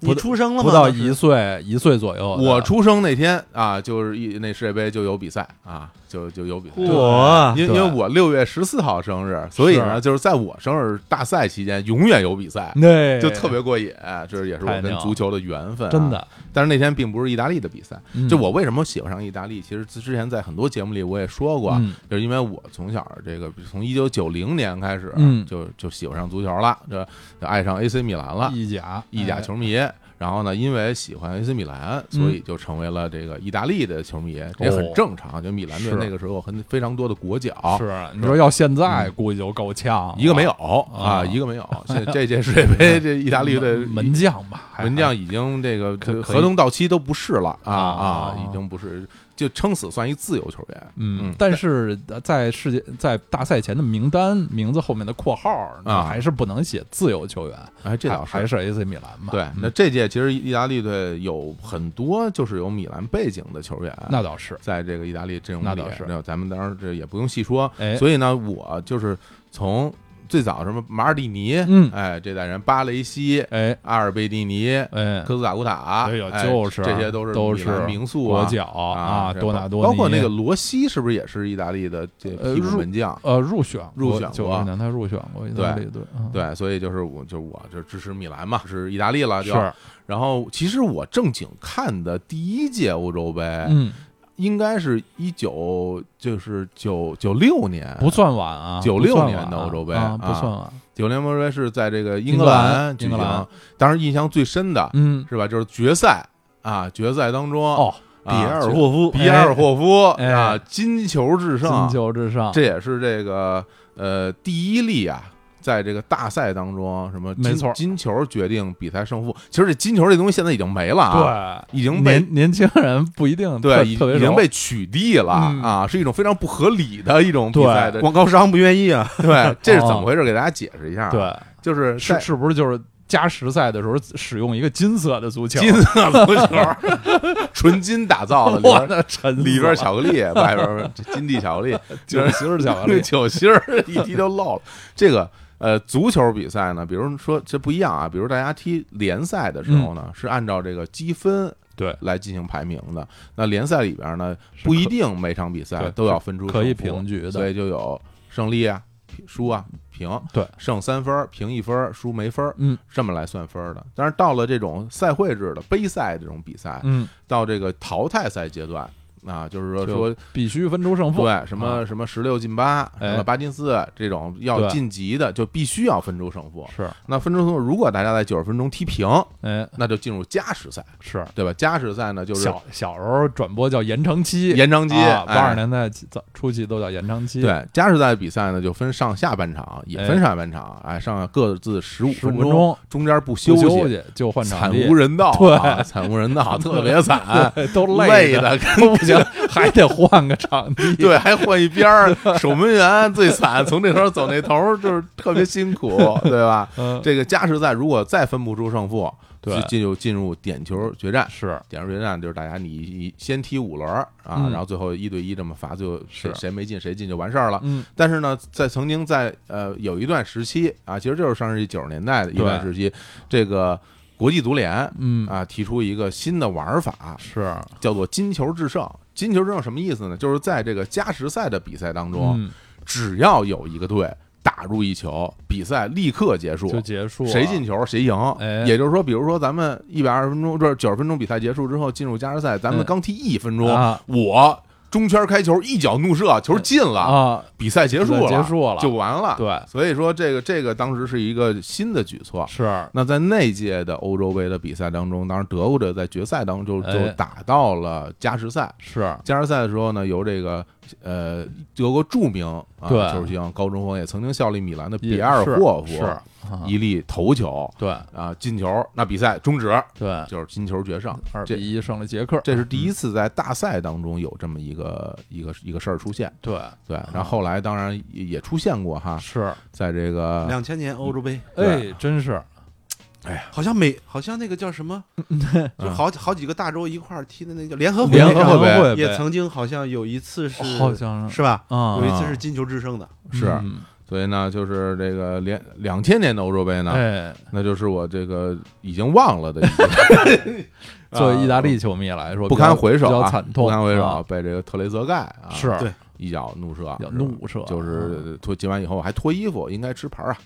你出生了吗？不到一岁，一岁左右。我出生那天啊，就是一那世界杯就有比赛啊，就就有比赛。我因因为我六月十四号生日，所以呢，就是在我生日大赛期间，永远有比赛，对，就特别过瘾。这也是我跟足球的缘分，真的。但是那天并不是意大利的比赛。就我为什么喜欢上意大利？其实之前在很多节目里我也说过，就是因为我从小这个从一九九零年开始，就就喜欢上足球了，就爱上 AC 米兰了，意甲，意甲球迷。然后呢，因为喜欢 AC 米兰，所以就成为了这个意大利的球迷，也很正常。就米兰队那个时候很非常多的国脚，是你说要现在估计就够呛，一个没有啊，一个没有。这 这届世界杯，这意大利的门将吧，门将已经这个合同到期都不是了啊啊，已经不是。就撑死算一自由球员，嗯，但是在世界在大赛前的名单名字后面的括号啊，还是不能写自由球员。哎，这倒还是 AC 米兰嘛。对，那这届其实意大利队有很多就是有米兰背景的球员，那倒是在这个意大利阵容里，那倒是。咱们当然这也不用细说。哎，所以呢，我就是从。最早什么马尔蒂尼，嗯，哎，这代人巴雷西，哎，阿尔贝蒂尼，哎，科斯塔古塔，哎呦，就是这些都是都是名宿国脚啊，多纳多，包括那个罗西是不是也是意大利的这替补门将？呃，入选入选他入选过意大利队，对，所以就是我就我就支持米兰嘛，是意大利了，是。然后其实我正经看的第一届欧洲杯，嗯。应该是一九，就是九九六年，不算晚啊，九六年的欧洲杯啊不算晚。九六年欧洲杯是在这个英格兰举行，当时印象最深的，嗯，是吧？就是决赛啊，决赛当中，哦，比埃尔霍夫，比埃尔霍夫啊，金球至上，金球至上，这也是这个呃第一例啊。在这个大赛当中，什么没错，金球决定比赛胜负。其实这金球这东西现在已经没了啊，对，已经被年轻人不一定对，已经被取缔了啊，是一种非常不合理的一种比赛的。广告商不愿意啊，对，这是怎么回事？给大家解释一下。对，就是是是不是就是加时赛的时候使用一个金色的足球？金色足球，纯金打造的，里边里边巧克力，外边 金地巧克力，酒心巧克力，酒心一滴就漏了。这个。呃，足球比赛呢，比如说这不一样啊，比如大家踢联赛的时候呢，是按照这个积分对来进行排名的。那联赛里边呢，不一定每场比赛都要分出可以平局的，所以就有胜利啊、输啊、平，对，胜三分、平一分、输没分，嗯，这么来算分的。但是到了这种赛会制的杯赛这种比赛，嗯，到这个淘汰赛阶段。啊，就是说说必须分出胜负，对，什么什么十六进八，什么八进四这种要晋级的，就必须要分出胜负。是，那分出胜负，如果大家在九十分钟踢平，哎，那就进入加时赛，是对吧？加时赛呢，就是小小时候转播叫延长期，延长期，八十年代早初期都叫延长期。对，加时赛比赛呢，就分上下半场，也分上下半场，哎，上各自十五分钟，中间不休息，就换场惨无人道，对，惨无人道，特别惨，都累的不行，还得。换个场地，对，还换一边儿，守门员最惨，从这头走那头，就是特别辛苦，对吧？这个加时赛如果再分不出胜负，对，进入进入点球决战，是。点球决战，就是大家你先踢五轮啊，然后最后一对一这么罚，最后谁谁没进谁进就完事儿了。嗯，但是呢，在曾经在呃有一段时期啊，其实就是上世纪九十年代的一段时期，这个国际足联，嗯啊，提出一个新的玩法，是叫做金球制胜。金球制胜什么意思呢？就是在这个加时赛的比赛当中，只要有一个队打入一球，比赛立刻结束，就结束，谁进球谁赢。也就是说，比如说咱们一百二十分钟，这九十分钟比赛结束之后进入加时赛，咱们刚踢一分钟，我。中圈开球，一脚怒射，球进了啊！比赛结束了，结束了，就完了。对，所以说这个这个当时是一个新的举措。是。那在那届的欧洲杯的比赛当中，当时德国队在决赛当中就就打到了加时赛。是。加时赛的时候呢，由这个呃德国著名啊球星高中锋，也曾经效力米兰的比埃尔霍夫。是。一粒头球，对。啊，进球，那比赛终止，对，就是金球决胜，二。比一胜了捷克，这是第一次在大赛当中有这么一个一个一个事儿出现，对。对，然后后来当然也出现过哈，是在这个两千年欧洲杯，哎，真是，哎呀，好像美，好像那个叫什么，就好好几个大洲一块儿踢的那个联合联合会，也曾经好像有一次是，好像是吧？有一次是金球制胜的，是。所以呢，就是这个两两千年的欧洲杯呢，哎，那就是我这个已经忘了的。作为意大利球迷来说，不堪回首啊，惨痛，不堪回首，被这个特雷泽盖啊，是对一脚怒射，怒射，就是脱进完以后还脱衣服，应该吃牌啊，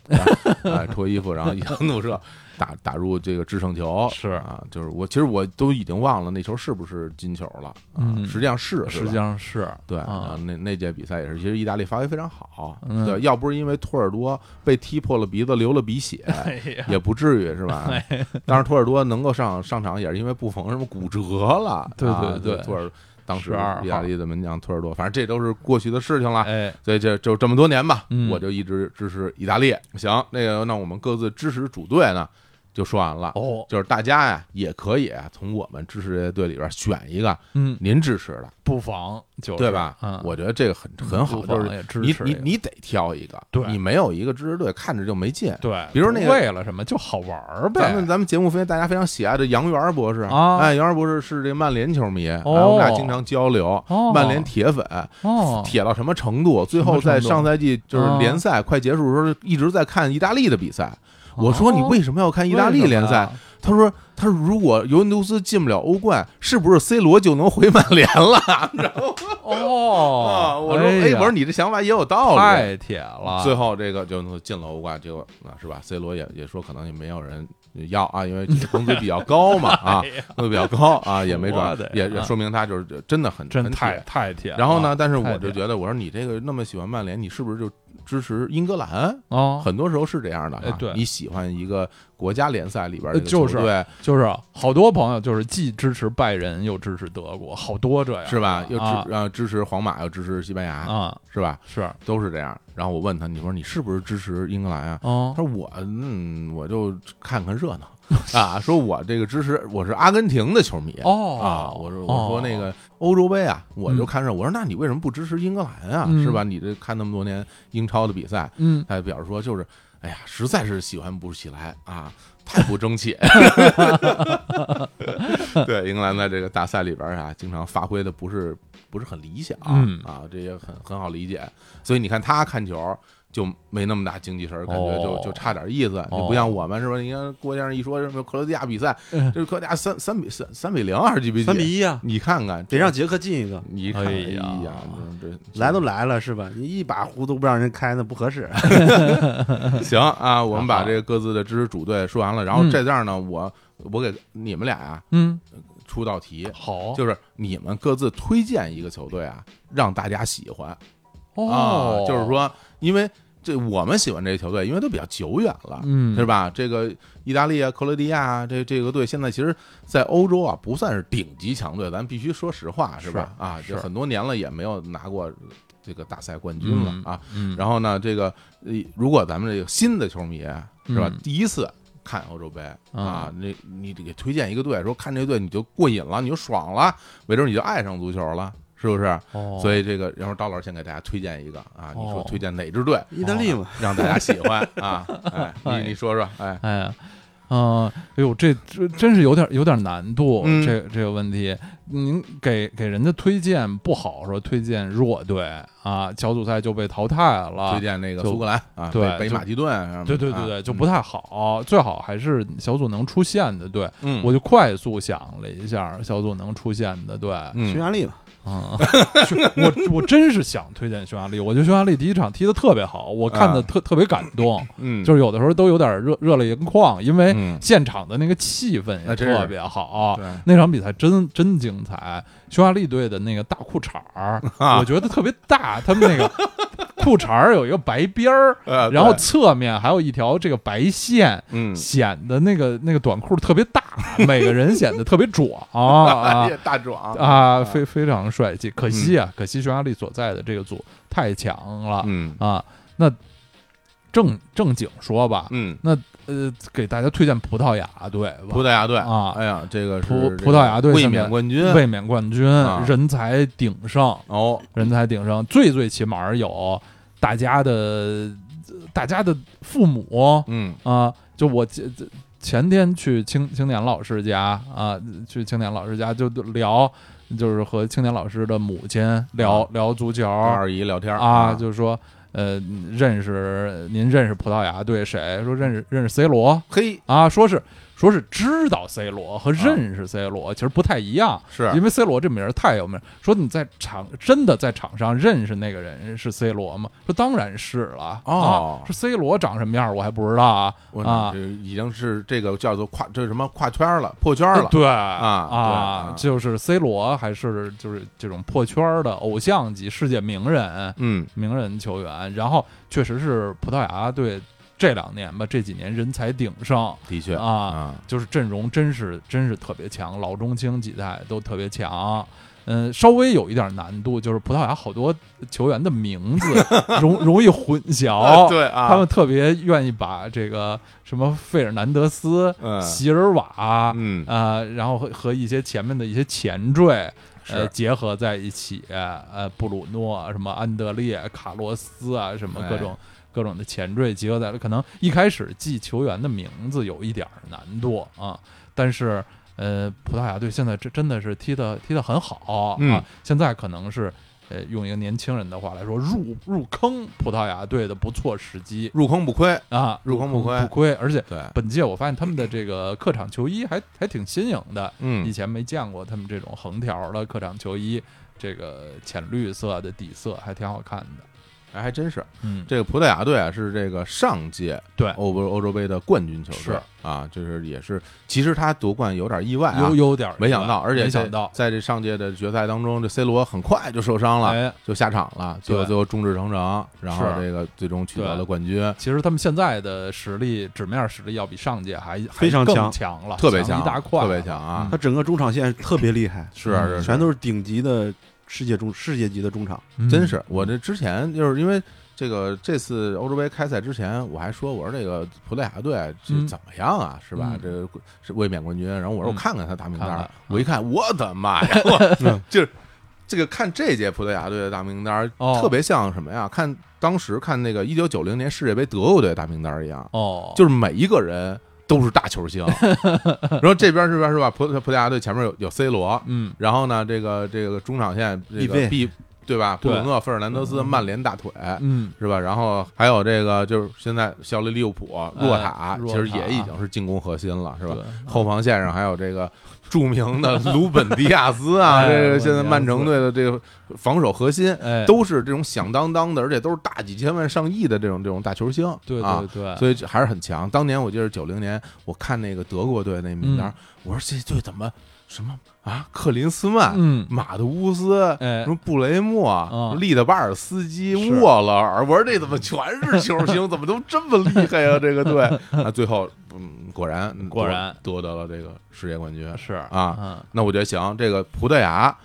哎，脱衣服，然后一脚 怒射。打打入这个制胜球是啊，就是我其实我都已经忘了那球是不是金球了啊，实际上是，实际上是对啊，那那届比赛也是，其实意大利发挥非常好，对，要不是因为托尔多被踢破了鼻子流了鼻血，也不至于是吧？当时托尔多能够上上场也是因为布冯什么骨折了，对对对，托尔。当时意大利的门将托尔多，反正这都是过去的事情了。哎，所以这就这么多年吧，我就一直支持意大利。行，那个那我们各自支持主队呢？就说完了哦，就是大家呀，也可以从我们支持这些队里边选一个，嗯，您支持的，不妨就对吧？嗯，我觉得这个很很好，就是你你你得挑一个，对，你没有一个支持队，看着就没劲。对，比如那个为了什么就好玩呗。咱们咱们节目非大家非常喜爱的杨元博士。啊，哎，杨元博士是这曼联球迷，我们俩经常交流，曼联铁粉，哦，铁到什么程度？最后在上赛季就是联赛快结束的时候，一直在看意大利的比赛。我说你为什么要看意大利联赛？他说：“他说如果尤文图斯进不了欧冠，是不是 C 罗就能回曼联了？” 然后哦，我说：“哎，我说你这想法也有道理，太铁了。”最后这个就进了欧冠，结果是吧？C 罗也也说可能也没有人要啊，因为工资比较高嘛 啊，工资比较高啊，也没准，也也说明他就是真的很真太太铁。然后呢，但是我就觉得，我说你这个那么喜欢曼联，你是不是就？支持英格兰啊，很多时候是这样的啊。对，你喜欢一个国家联赛里边的球队，就是好多朋友就是既支持拜仁又支持德国，好多这样是吧？又支啊支持皇马又支持西班牙啊，是吧？是都是这样。然后我问他，你说你是不是支持英格兰啊？他说我嗯，我就看看热闹。啊，说我这个支持我是阿根廷的球迷哦啊，我说我说那个欧洲杯啊，我就看上。我说那你为什么不支持英格兰啊？是吧？你这看那么多年英超的比赛，嗯，他表示说就是，哎呀，实在是喜欢不起来啊，太不争气。对，英格兰在这个大赛里边啊，经常发挥的不是不是很理想啊，这也很很好理解。所以你看他看球。就没那么大精气神，感觉就就差点意思。你不像我们是吧？你看郭先生一说什么克罗地亚比赛，这是克罗地亚三三比三三比零还是几比几？三比一啊！你看看，得让捷克进一个。你看，哎呀，这来都来了是吧？你一把壶都不让人开，那不合适。行啊，我们把这个各自的支持主队说完了，然后这样呢，我我给你们俩呀，嗯，出道题，好，就是你们各自推荐一个球队啊，让大家喜欢。哦，就是说，因为。这我们喜欢这些球队，因为都比较久远了，嗯，是吧？这个意大利啊，克罗地亚啊，这这个队现在其实，在欧洲啊，不算是顶级强队，咱必须说实话，是吧？啊，就很多年了也没有拿过这个大赛冠军了啊。然后呢，这个如果咱们这个新的球迷是吧，第一次看欧洲杯啊，那你得推荐一个队，说看这队你就过瘾了，你就爽了，没准你就爱上足球了。是不是？所以这个，然后赵老师先给大家推荐一个啊，你说推荐哪支队？意大利嘛，让大家喜欢 啊！哎，你你说说，哎哎，嗯，哎呦，这这真是有点有点难度，这这个问题，您给给人家推荐不好，说推荐弱队啊，小组赛就被淘汰了。推荐那个苏格兰啊，对北马其顿，对对对对，就不太好。最好还是小组能出线的队。嗯，我就快速想了一下，小组能出现的队，匈牙利吧。啊，我我真是想推荐匈牙利，我觉得匈牙利第一场踢的特别好，我看的特特别感动，嗯，就是有的时候都有点热热泪盈眶，因为现场的那个气氛也特别好，那场比赛真真精彩。匈牙利队的那个大裤衩儿，我觉得特别大，他们那个 裤衩儿有一个白边儿，然后侧面还有一条这个白线，嗯，显得那个那个短裤特别大，每个人显得特别壮啊，大壮。啊，非非常帅气。可惜啊，可惜匈牙利所在的这个组太强了，嗯。啊，那正正经说吧，嗯，那。呃，给大家推荐葡萄牙队，葡萄牙队啊，哎呀，这个葡葡萄牙队卫冕冠军，卫冕冠军，人才鼎盛哦，人才鼎盛，最最起码有大家的大家的父母，嗯。啊，就我前天去青青年老师家啊，去青年老师家就聊，就是和青年老师的母亲聊聊足球，二姨聊天啊，就是说。呃，认识您认识葡萄牙队谁？说认识认识 C 罗，嘿啊，说是说是知道 C 罗和认识 C 罗其实不太一样，是因为 C 罗这名儿太有名。说你在场真的在场上认识那个人是 C 罗吗？说当然是了。哦，说 C 罗长什么样我还不知道啊啊，已经是这个叫做跨这什么跨圈了破圈了。对啊啊，就是 C 罗还是就是这种破圈的偶像级世界名人，嗯，名人球员。然后确实是葡萄牙队这两年吧，这几年人才鼎盛，的确啊，就是阵容真是真是特别强，老中青几代都特别强。嗯，稍微有一点难度，就是葡萄牙好多球员的名字 容容易混淆，对啊，他们特别愿意把这个什么费尔南德斯、席尔瓦，嗯。啊，然后和和一些前面的一些前缀。呃，结合在一起，呃，布鲁诺什么安德烈、卡洛斯啊，什么各种各种的前缀结合在了，可能一开始记球员的名字有一点难度啊，但是呃，葡萄牙队现在真真的是踢的踢的很好啊，现在可能是。呃，用一个年轻人的话来说，入入坑葡萄牙队的不错时机，入坑不亏。啊，入坑不亏。不亏，而且对。本届我发现他们的这个客场球衣还还挺新颖的，嗯，以前没见过他们这种横条的客场球衣，这个浅绿色的底色还挺好看的。哎，还真是，嗯，这个葡萄牙队啊是这个上届对欧欧欧洲杯的冠军球队啊，就是也是，其实他夺冠有点意外啊，有有点没想到，而且没想到在这上届的决赛当中，这 C 罗很快就受伤了，就下场了，最后最后众志成城，然后这个最终取得了冠军。其实他们现在的实力，纸面实力要比上届还非常强强了，特别强，一大块，特别强啊！他整个中场线特别厉害，是是，全都是顶级的世界中世界级的中场，真是我这之前就是因为。这个这次欧洲杯开赛之前，我还说我说这个葡萄牙队这怎么样啊？是吧？这个是卫冕冠军。然后我说我看看他大名单，我一看，我的妈呀！就是这个看这届葡萄牙队的大名单，特别像什么呀？看当时看那个一九九零年世界杯德国队大名单一样。哦，就是每一个人都是大球星。然后这边这边是吧？葡葡萄牙队前面有有 C 罗，嗯，然后呢，这个这个中场线这个 B。对吧？布鲁诺、费尔南德斯、曼联大腿，嗯，是吧？然后还有这个，就是现在效力利物浦洛塔，其实也已经是进攻核心了，是吧？后防线上还有这个著名的鲁本迪亚斯啊，这个现在曼城队的这个防守核心，都是这种响当当的，而且都是大几千万、上亿的这种这种大球星，对对对，所以还是很强。当年我记得九零年，我看那个德国队那名单，我说这队怎么什么？啊，克林斯曼、马特乌斯、什么布雷默、利德巴尔斯基、沃勒尔，我说这怎么全是球星？怎么都这么厉害啊？这个队啊，最后嗯，果然 果然夺得了这个世界冠军。是啊，那我觉得行，这个葡萄牙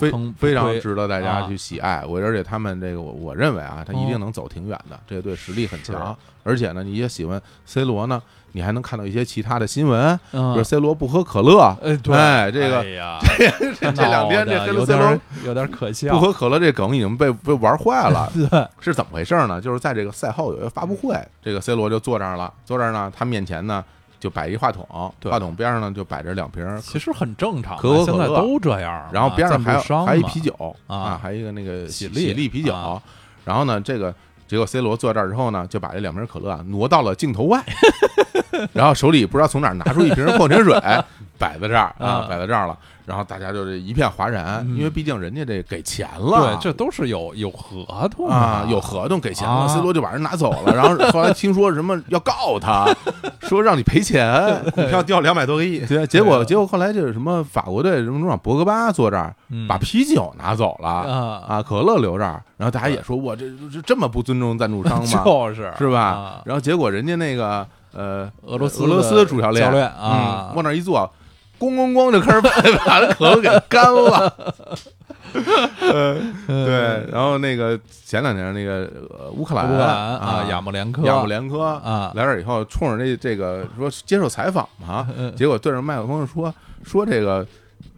非非常值得大家去喜爱。我而且他们这个，我我认为啊，他一定能走挺远的。这个队实力很强，而且呢，你也喜欢 C 罗呢。你还能看到一些其他的新闻，比如 C 罗不喝可乐，哎，对，这个，这这两天这 C 罗有点可笑，不喝可乐这梗已经被被玩坏了，对，是怎么回事呢？就是在这个赛后有一个发布会，这个 C 罗就坐这儿了，坐这儿呢，他面前呢就摆一话筒，话筒边上呢就摆着两瓶，其实很正常，可口可乐。都这样。然后边上还有还一啤酒啊，还一个那个喜力喜力啤酒。然后呢，这个结果 C 罗坐这儿之后呢，就把这两瓶可乐啊挪到了镜头外，然后手里不知道从哪拿出一瓶矿泉水摆在这儿啊，摆在这儿了。然后大家就这一片哗然，因为毕竟人家这给钱了，对，这都是有有合同啊，有合同给钱了，C 罗就把人拿走了。然后后来听说什么要告他，说让你赔钱，股票掉两百多个亿。结结果结果后来就是什么法国队什么中场博格巴坐这儿，把啤酒拿走了啊，可乐留这儿。然后大家也说，我这这这么不尊重赞助商 吗？就是是吧？然后结果人家那个呃俄罗斯俄罗斯主教练啊，往那一坐。咣咣咣就开始把把可乐给干了，对，然后那个前两年那个乌克兰乌克兰啊亚莫连科亚莫连科啊来这儿以后冲着这这个说接受采访嘛，结果对着麦克风说说这个。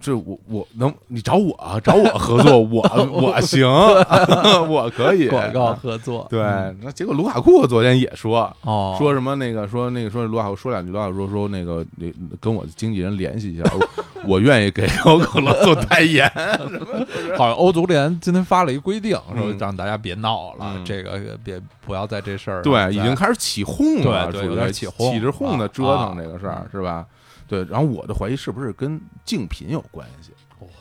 这我我能你找我找我合作我 我行 我可以广告合作对那结果卢卡库昨天也说哦说什么那个说那个说卢卡库说两句卢卡库说说那个你跟我的经纪人联系一下我愿意给可口可乐做代言 好像欧足联今天发了一规定说让大家别闹了这个别不要在这事儿对已经开始起哄了对有点起哄起着哄的折腾这个事儿是吧？对，然后我的怀疑是不是跟竞品有关系？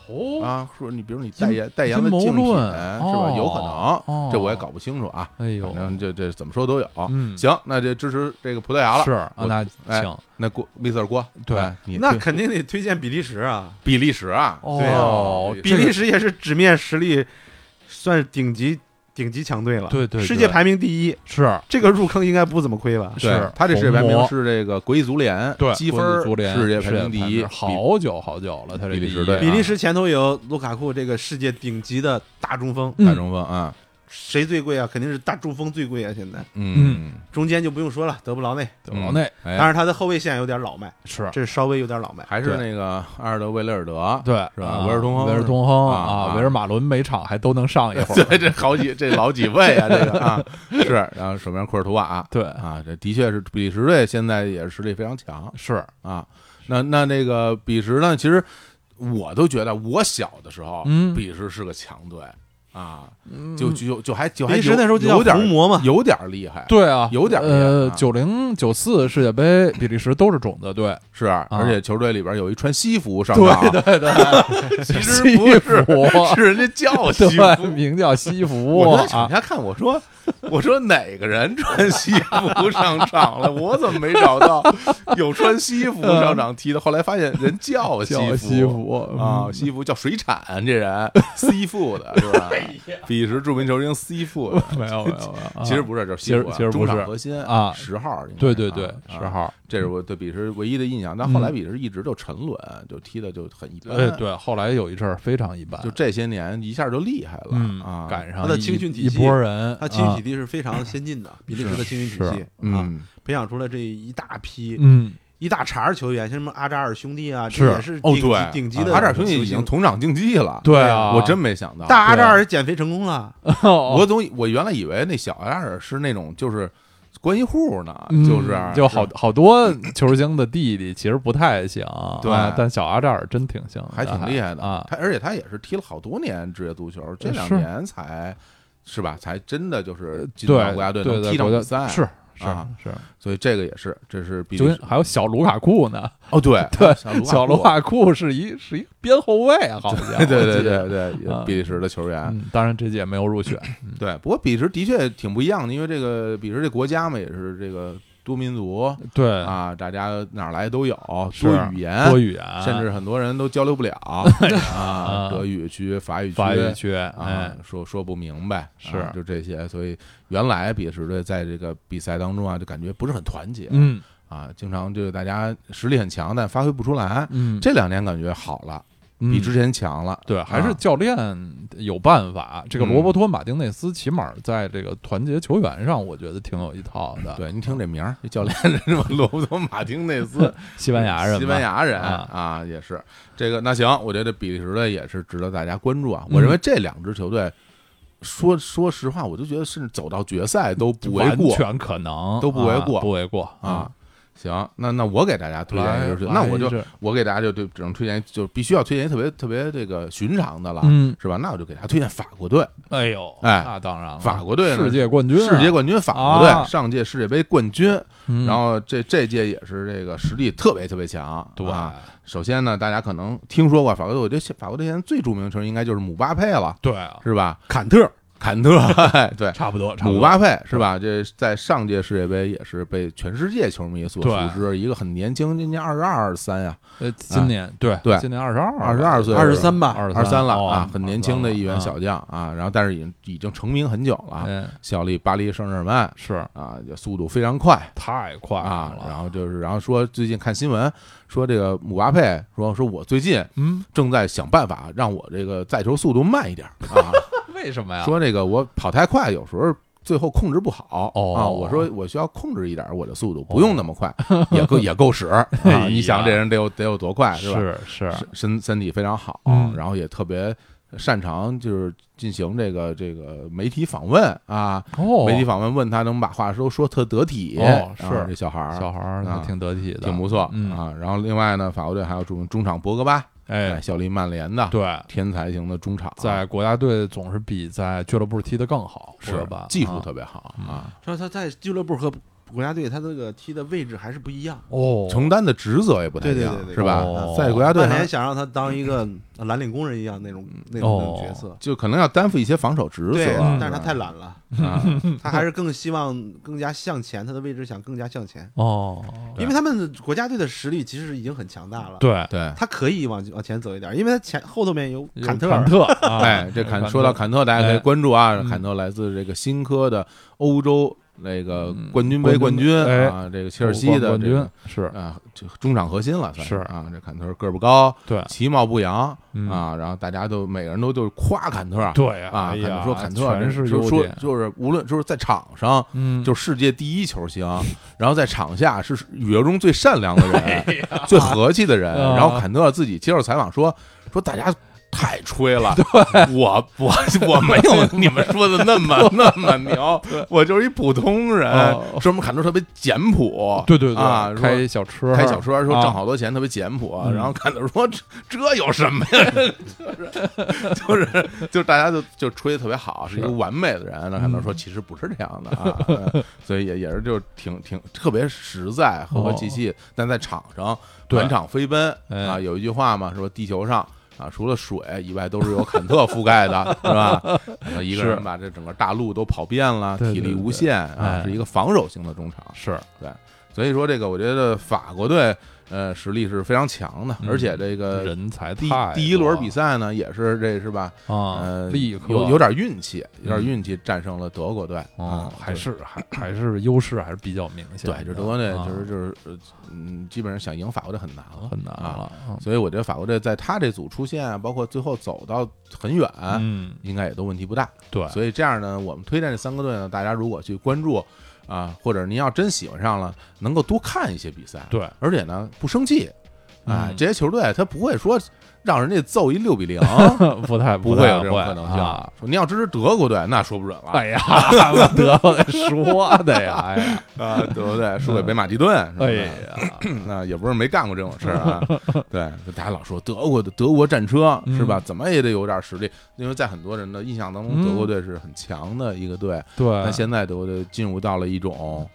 哦啊，说你比如你代言代言的竞品是吧？有可能，这我也搞不清楚啊。哎呦，反正这这怎么说都有。行，那这支持这个葡萄牙了。是，那行，那郭米色郭，对，那肯定得推荐比利时啊，比利时啊，对啊，比利时也是纸面实力算是顶级。顶级强队了，对对，世界排名第一，是。这个入坑应该不怎么亏吧？是。他这世界排名是这个国际足联对积分世界排名第一，好久好久了。他这比利时队，比利时前头有卢卡库这个世界顶级的大中锋，大中锋啊。谁最贵啊？肯定是大中锋最贵啊！现在，嗯，中间就不用说了，德布劳内，德布劳内，但是他的后卫线有点老迈，是，这是稍微有点老迈，还是那个阿尔德维雷尔德，对，是吧？维尔通亨，维尔通亨啊，维尔马伦每场还都能上一会儿，对，这好几这老几位啊，这个啊，是，然后守门员库尔图瓦，对，啊，这的确是比利时队现在也是实力非常强，是。啊，那那那个比利时呢？其实我都觉得我小的时候，嗯，比利时是个强队。啊，就就就还就还那时候就有点魔嘛，有点厉害。对啊，有点呃，九零九四世界杯，比利时都是种子队，是，而且球队里边有一穿西服上场，对对对，其实不是，是人家叫西服，名叫西服。我在场下看，我说。我说哪个人穿西服上场了？我怎么没找到有穿西服上场踢的？后来发现人叫西服。啊，西服叫水产，这人西服的是吧？比利时著名球星西服没有没有，其实不是，就是其实其实不是。核心啊，十号，对对对，十号，这是我对比利时唯一的印象。但后来比利时一直就沉沦，就踢的就很一般。哎，对，后来有一阵非常一般，就这些年一下就厉害了啊，赶上他的青训体系，一波人，他青训体系是非常先进的，比利时的青训体系啊，培养出了这一大批，嗯，一大茬球员，像什么阿扎尔兄弟啊，这也是顶级顶级的。阿扎尔兄弟已经同场竞技了，对啊，我真没想到，大阿扎尔减肥成功了。我总我原来以为那小阿扎尔是那种就是关系户呢，就是就好好多球星的弟弟其实不太行，对，但小阿扎尔真挺行，还挺厉害的啊。他而且他也是踢了好多年职业足球，这两年才。是吧？才真的就是进到国家队能踢上比赛，是是是，所以这个也是，这是比还有小卢卡库呢。哦，对 对，小卢卡库是一是一边后卫啊，好像对对对对，比利时的球员。当然这届没有入选。对，不过比利时的确挺不一样的，因为这个比利时这国家嘛，也是这个。多民族，对。啊，大家哪儿来都有，多语言，多语言，甚至很多人都交流不了 啊，德语区、法语区、法语区啊，说说不明白，是。就这些，所以原来比利时队在这个比赛当中啊，就感觉不是很团结，嗯。啊，经常就大家实力很强，但发挥不出来，嗯，这两年感觉好了。比之前强了，对，还是教练有办法。这个罗伯托·马丁内斯起码在这个团结球员上，我觉得挺有一套的。对，您听这名儿，这教练是吧？罗伯托·马丁内斯，西班牙人，西班牙人啊，也是这个。那行，我觉得比利时队也是值得大家关注啊。我认为这两支球队，说说实话，我就觉得甚至走到决赛都不为过，全可能都不为过，不为过啊。行，那那我给大家推荐就是，那我就我给大家就对只能推荐，就必须要推荐一特别特别这个寻常的了，嗯，是吧？那我就给大家推荐法国队。哎呦，哎，那当然了，法国队世界冠军，世界冠军，法国队上届世界杯冠军，然后这这届也是这个实力特别特别强，对吧？首先呢，大家可能听说过法国队，我觉得法国队现在最著名的球员应该就是姆巴佩了，对，是吧？坎特。坎特，对，差不多。姆巴佩是吧？这在上届世界杯也是被全世界球迷所熟知，一个很年轻，今年二十二、二十三呀。呃，今年对对，今年二十二，二十二岁，二十三吧，二十三了啊，很年轻的一员小将啊。然后，但是已经已经成名很久了，效力巴黎圣日耳曼是啊，速度非常快，太快啊。然后就是，然后说最近看新闻说这个姆巴佩说说我最近嗯正在想办法让我这个在球速度慢一点 啊。为什么呀？说这个我跑太快，有时候最后控制不好啊。我说我需要控制一点我的速度，不用那么快，也够也够使 啊。你想这人得有得有多快是吧？是是，身身体非常好，然后也特别擅长就是进行这个这个媒体访问啊。媒体访问问他能把话说说特得体哦，是这小孩儿小孩儿挺得体的，挺不错啊。然后另外呢，法国队还有中中场博格巴。哎，效力曼联的，对，天才型的中场，在国家队总是比在俱乐部踢得更好，是吧？技术特别好啊。说他在俱乐部和国家队，他这个踢的位置还是不一样。哦，承担的职责也不太一样，是吧？在国家队，曼联想让他当一个蓝领工人一样那种那种角色，就可能要担负一些防守职责，但是他太懒了。啊，他还是更希望更加向前，他的位置想更加向前。哦，因为他们国家队的实力其实已经很强大了。对。对，他可以往往前走一点，因为他前后头面有坎特。坎特，哎，这坎说到坎特，大家可以关注啊，坎特来自这个新科的欧洲。那个冠军杯冠军啊，这个切尔西的冠军是。啊，就中场核心了，算是。啊，这坎特个不高，对，其貌不扬啊，然后大家都每个人都就是夸坎特，对啊，说坎特全是说说就是无论就是在场上，嗯，就世界第一球星，然后在场下是宇宙中最善良的人，最和气的人，然后坎特自己接受采访说说大家。太吹了，我我我没有 你们说的那么那么牛，我就是一普通人。说我们坎特特别简朴，对对对啊，开小车开小车，说挣好多钱，特别简朴。然后坎特说这这有什么呀？就是就是就大家就就吹的特别好，是一个完美的人。那坎特说其实不是这样的啊，所以也也是就挺挺特别实在，和和气气。但在场上满场飞奔啊，有一句话嘛，说地球上。啊，除了水以外，都是由坎特覆盖的，是吧？一个人把这整个大陆都跑遍了，体力无限啊，是一个防守型的中场，是对。所以说，这个我觉得法国队。呃，实力是非常强的，而且这个人才第第一轮比赛呢，也是这是吧？啊，立刻有有点运气，有点运气战胜了德国队啊，还是还还是优势还是比较明显。对，这德国队就是就是嗯，基本上想赢法国队很难了，很难了。所以我觉得法国队在他这组出现，包括最后走到很远，嗯，应该也都问题不大。对，所以这样呢，我们推荐这三个队呢，大家如果去关注。啊，或者您要真喜欢上了，能够多看一些比赛，对，而且呢不生气，啊，这些球队他不会说。让人家揍一六比零，不太不会有这种可能性。说你要支持德国队，那说不准了。哎呀，德国队说的呀，哎呀，啊，德国队输给北马其顿，哎呀，那也不是没干过这种事儿啊。对，大家老说德国的德国战车是吧？怎么也得有点实力，因为在很多人的印象当中，德国队是很强的一个队。对，但现在德国队进入到了一种。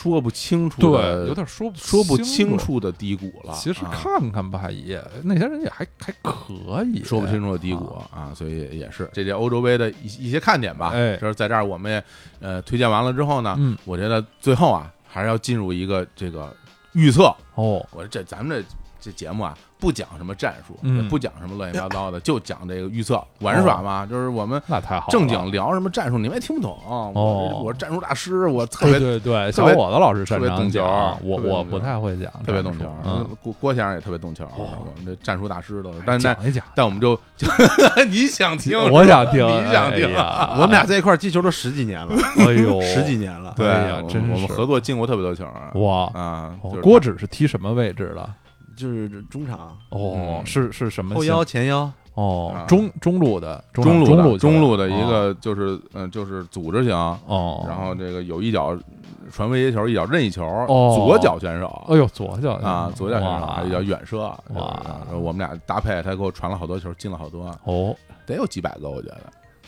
说不清楚，对，有点说说不清楚的低谷了。其实看看吧，也那些人也还还可以。说不清楚的低谷啊，所以也是这届欧洲杯的一一些看点吧。哎，就是在这儿，我们也呃推荐完了之后呢，嗯，我觉得最后啊，还是要进入一个这个预测哦。我这咱们这这节目啊。不讲什么战术，也不讲什么乱七八糟的，就讲这个预测玩耍嘛。就是我们那太好正经聊什么战术，你们也听不懂。哦，我是战术大师，我特别对对，小伙子老师特别懂球，我我不太会讲，特别懂球。郭郭先生也特别懂球，我们这战术大师都是。但讲一讲，但我们就 你想听，我想听，你想听。我们俩在一块踢球都十几年了，哎呦，十几年了。对呀，真是我们合作进过特别多球。哇啊，郭指是踢什么位置的？就是中场。哦，是是什么后腰前腰哦，中中路的中路中路的一个就是嗯就是组织型哦，然后这个有一脚传威胁球，一脚任意球，哦，左脚选手，哎呦左脚啊左脚选手，啊一脚远射，哇，我们俩搭配，他给我传了好多球，进了好多哦，得有几百个，我觉得。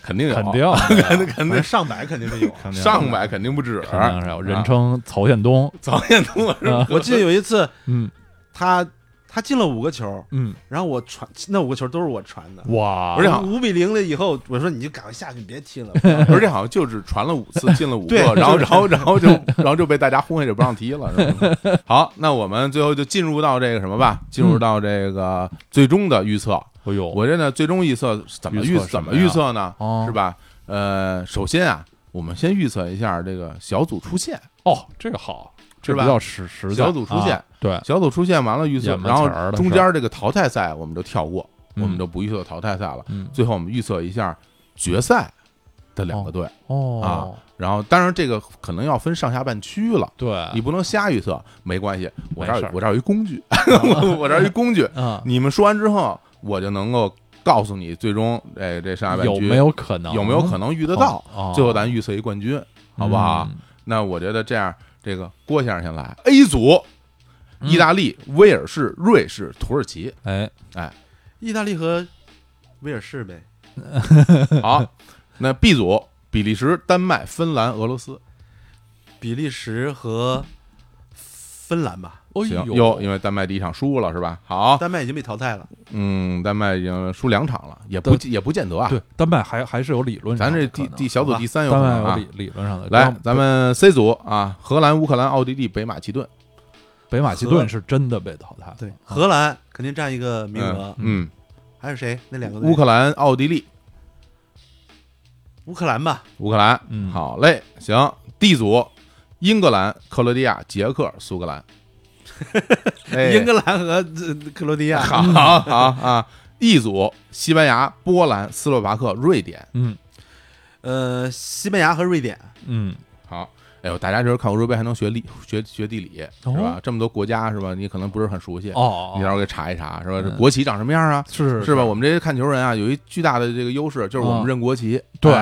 肯定有，肯定，肯定肯定上百肯定是有，上百肯定不止，人称曹宪东，曹宪东。我记得有一次，嗯，他他进了五个球，嗯，然后我传那五个球都是我传的，哇！而且五比零了以后，我说你就赶快下去，别踢了。而且好像就只传了五次，进了五个，然后然后然后就然后就被大家轰下去不让踢了。好，那我们最后就进入到这个什么吧，进入到这个最终的预测。哎呦，我这呢，最终预测怎么预怎么预测呢？哦，是吧？呃，首先啊，我们先预测一下这个小组出线。哦，这个好，是吧？比较实实在。小组出线，对，小组出线完了预测，然后中间这个淘汰赛我们就跳过，我们就不预测淘汰赛了。最后我们预测一下决赛的两个队。哦啊，然后当然这个可能要分上下半区了。对，你不能瞎预测，没关系，我这儿我这儿有一工具，我这儿一工具。你们说完之后。我就能够告诉你，最终哎，这上下半区有没有可能有没有可能遇得到？最后咱预测一冠军，好不好？那我觉得这样，这个郭先生先来。A 组，意大利、威尔士、瑞士、土耳其。哎哎，意大利和威尔士呗。好，那 B 组，比利时、丹麦、芬兰、俄罗斯。比利时和芬兰吧。行哟，因为丹麦第一场输了是吧？好，丹麦已经被淘汰了。嗯，丹麦已经输两场了，也不也不见得啊。对，丹麦还还是有理论。咱这第第小组第三有丹麦有理理论上的。来，咱们 C 组啊，荷兰、乌克兰、奥地利、北马其顿。北马其顿是真的被淘汰。对，荷兰肯定占一个名额。嗯，还有谁？那两个乌克兰、奥地利。乌克兰吧，乌克兰。嗯，好嘞，行。D 组，英格兰、克罗地亚、捷克、苏格兰。英格兰和克罗地亚，好好啊一组，西班牙、波兰、斯洛伐克、瑞典。嗯，呃，西班牙和瑞典。嗯，好。哎呦，大家就是看欧洲杯还能学历学学地理是吧？这么多国家是吧？你可能不是很熟悉哦。你到时候给查一查是吧？这国旗长什么样啊？是是吧？我们这些看球人啊，有一巨大的这个优势，就是我们认国旗。对，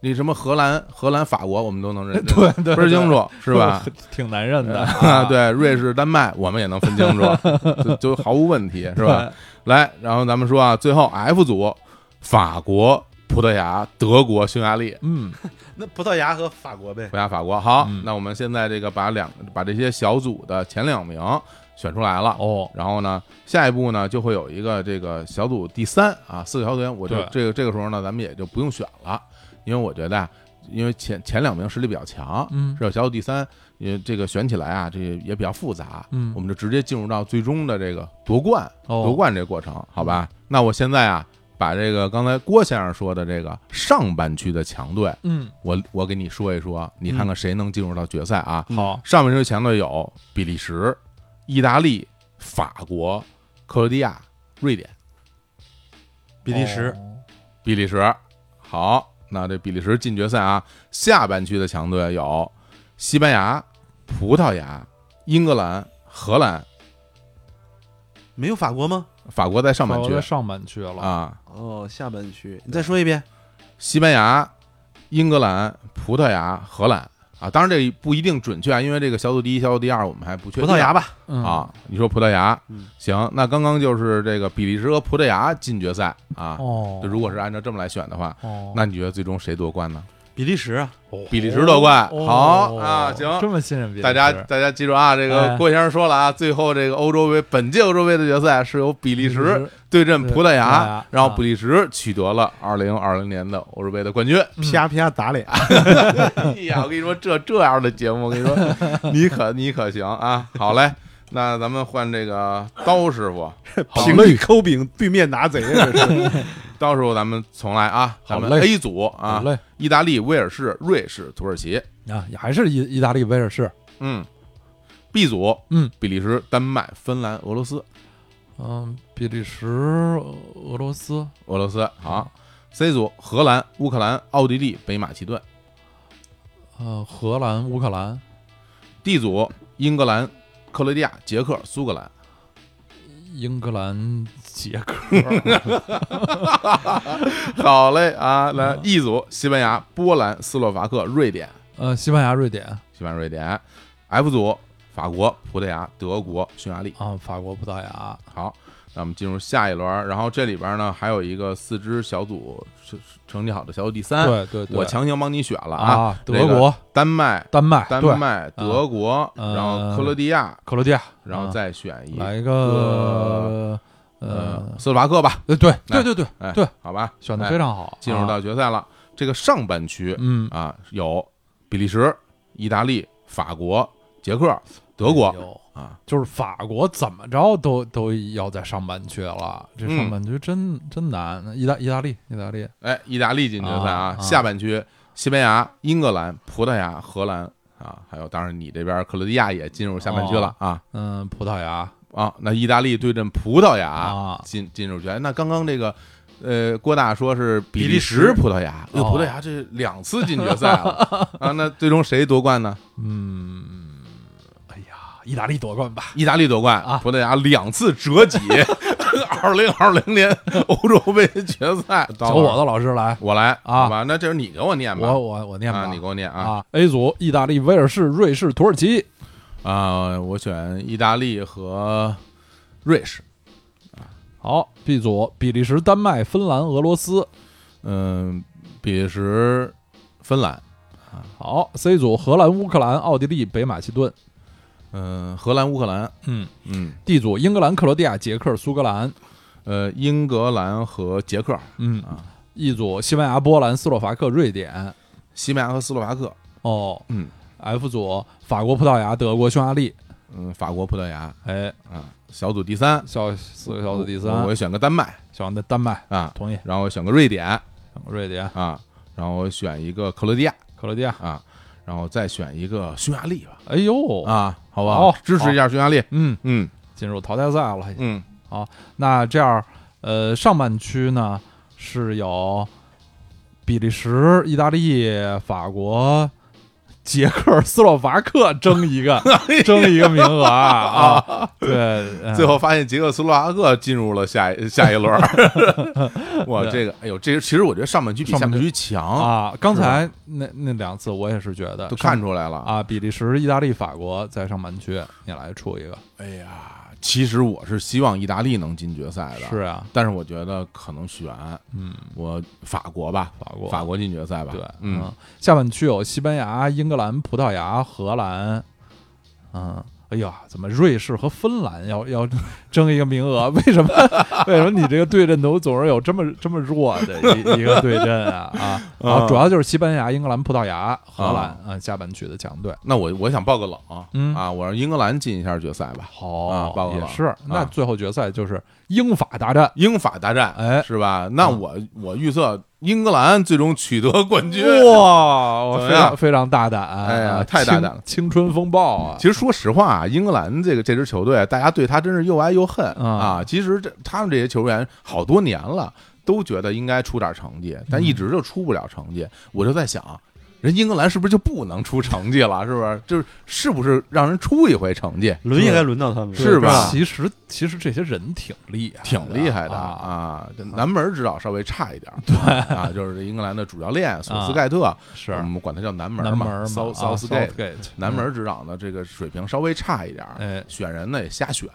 你什么荷兰、荷兰、法国，我们都能认，对对，分清楚 是吧？挺难认的。对，瑞士、丹麦，我们也能分清楚，就毫无问题是吧？来，然后咱们说啊，最后 F 组，法国。葡萄牙、德国、匈牙利，嗯，那葡萄牙和法国呗。葡萄牙、法国，好，那我们现在这个把两把这些小组的前两名选出来了哦，然后呢，下一步呢就会有一个这个小组第三啊，四个小组员，我就这个这个时候呢，咱们也就不用选了，因为我觉得，因为前前两名实力比较强，嗯，是小组第三，因为这个选起来啊，这也比较复杂，嗯，我们就直接进入到最终的这个夺冠，夺冠这个过程，好吧？那我现在啊。把这个刚才郭先生说的这个上半区的强队，嗯，我我给你说一说，你看看谁能进入到决赛啊？好，上半区强队有比利时、意大利、法国、克罗地亚、瑞典。比利时，比利时，好，那这比利时进决赛啊。下半区的强队有西班牙、葡萄牙、英格兰、荷兰。没有法国吗？法国在上半区，上半区了啊。哦，下半区，你再说一遍：西班牙、英格兰、葡萄牙、荷兰啊。当然这不一定准确啊，因为这个小组第一、小组第二我们还不确定。葡萄牙吧，啊，你说葡萄牙，行。那刚刚就是这个比利时和葡萄牙进决赛啊。哦，如果是按照这么来选的话，哦，那你觉得最终谁夺冠呢？比利时啊，比利时夺冠，好啊，行，这么信任比利时，大家大家记住啊，这个郭先生说了啊，最后这个欧洲杯本届欧洲杯的决赛是由比利时对阵葡萄牙，然后比利时取得了二零二零年的欧洲杯的冠军，啪啪打脸。哎呀，我跟你说，这这样的节目，我跟你说，你可你可行啊？好嘞，那咱们换这个刀师傅，平里抠饼，对面拿贼。到时候咱们重来啊，咱们 A 组啊，意大利、威尔士、瑞士、土耳其啊，也还是意意大利、威尔士。嗯，B 组，嗯，比利时、丹麦、芬兰、俄罗斯。嗯，比利时、俄罗斯、俄罗斯。好，C 组，荷兰、乌克兰、奥地利、北马其顿。呃，荷兰、乌克兰。D 组，英格兰、克罗地亚、捷克、苏格兰。英格兰、捷克。好嘞啊，来 E 组：西班牙、波兰、斯洛伐克、瑞典。呃，西班牙、瑞典。西班牙、瑞典。F 组：法国、葡萄牙、德国、匈牙利。啊，法国、葡萄牙。好。那我们进入下一轮，然后这里边呢还有一个四支小组成绩好的小组第三，对对，我强行帮你选了啊，德国、丹麦、丹麦、丹麦、德国，然后克罗地亚、克罗地亚，然后再选一来一个呃斯洛伐克吧，对对对对对对，好吧，选的非常好，进入到决赛了。这个上半区，嗯。啊，有比利时、意大利、法国、捷克、德国。啊，就是法国怎么着都都要在上半区了，这上半区真真难。意大意大利，意大利，哎，意大利进决赛啊！下半区，西班牙、英格兰、葡萄牙、荷兰啊，还有当然你这边克罗地亚也进入下半区了啊。嗯，葡萄牙啊，那意大利对阵葡萄牙进进入决赛。那刚刚这个呃，郭大说是比利时、葡萄牙，葡萄牙这两次进决赛了啊。那最终谁夺冠呢？嗯。意大利夺冠吧！意大利夺冠啊！葡萄牙两次折戟，二零二零年欧洲杯决赛，找我的老师来，我来啊！好吧，那这是你给我念吧，我我我念吧，你给我念啊！A 组：意大利、威尔士、瑞士、土耳其。啊，我选意大利和瑞士。啊，好。B 组：比利时、丹麦、芬兰、俄罗斯。嗯，比利时、芬兰。啊，好。C 组：荷兰、乌克兰、奥地利、北马其顿。嗯，荷兰、乌克兰，嗯。嗯，D 组英格兰、克罗地亚、捷克、苏格兰，呃，英格兰和捷克，嗯。啊，E 组西班牙、波兰、斯洛伐克、瑞典，西班牙和斯洛伐克，哦，嗯，F 组法国、葡萄牙、德国、匈牙利，嗯，法国、葡萄牙，哎，啊，小组第三，小四个小组第三，我选个丹麦，选个丹麦。啊，同意，然后我选个瑞典，选个瑞典。啊，然后我选一个克罗地亚，克罗地亚。啊。然后再选一个匈牙利吧。哎呦啊，好吧好？支持一下匈牙利。嗯嗯，进入淘汰赛了。嗯，好，那这样，呃，上半区呢是有比利时、意大利、法国。捷克斯洛伐克争一个，争一个名额啊！对，最后发现捷克斯洛伐克进入了下下一轮。哇，这个，哎呦，这个其实我觉得上半区比下半区强啊！刚才那那两次我也是觉得都看出来了啊！比利时、意大利、法国在上半区，你来出一个。哎呀。其实我是希望意大利能进决赛的，是啊，但是我觉得可能悬，嗯，我法国吧，法国，法国进决赛吧，对，嗯，下半区有西班牙、英格兰、葡萄牙、荷兰，嗯。哎呀，怎么瑞士和芬兰 要要争一个名额？为什么？为什么你这个对阵都总是有这么这么弱的一一个对阵啊？啊，啊，主要就是西班牙、英格兰、葡萄牙、荷兰啊，下半区的强队。那我我想报个冷，嗯啊，我让英格兰进一下决赛吧。好啊，报个冷也是。那最后决赛就是英法大战，英法大战，哎，是吧？那我我预测。英格兰最终取得冠军，哇，非常非常大胆，哎呀，太大胆了！青春风暴啊！其实说实话啊，英格兰这个这支球队，大家对他真是又爱又恨啊。其实这他们这些球员好多年了，都觉得应该出点成绩，但一直就出不了成绩。我就在想。人英格兰是不是就不能出成绩了？是不是？就是是不是让人出一回成绩？轮也该轮到他们，是吧？其实其实这些人挺厉害，挺厉害的啊！南门指导稍微差一点，对。啊，就是英格兰的主教练索斯盖特，是。我们管他叫南门嘛，South Southgate，南门指导的这个水平稍微差一点，哎，选人呢也瞎选，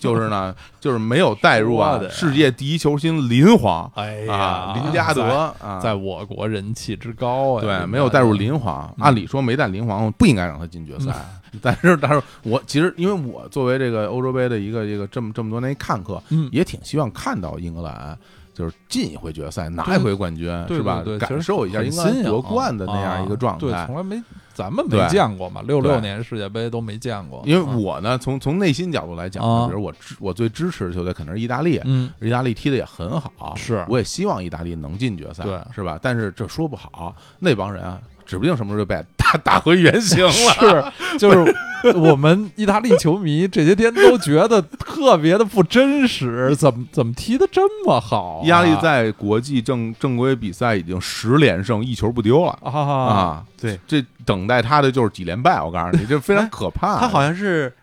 就是呢，就是没有带入啊世界第一球星林皇，哎呀，林加德啊，在我国人气之高啊，对，没有带入林皇。按理说没带林皇不应该让他进决赛，但是但是我其实因为我作为这个欧洲杯的一个一个这么这么多年看客，嗯，也挺希望看到英格兰就是进一回决赛，拿一回冠军，是吧？感受一下新夺冠的那样一个状态。对，从来没咱们没见过嘛，六六年世界杯都没见过。因为我呢，从从内心角度来讲，比如我支我最支持的球队肯定是意大利，嗯，意大利踢的也很好，是，我也希望意大利能进决赛，对，是吧？但是这说不好，那帮人啊。指不定什么时候就被打打回原形了。是，就是我们意大利球迷这些天都觉得特别的不真实，怎么怎么踢的这么好？意大利在国际正正规比赛已经十连胜，一球不丢了啊！对，这等待他的就是几连败。我告诉你，这非常可怕。他好像是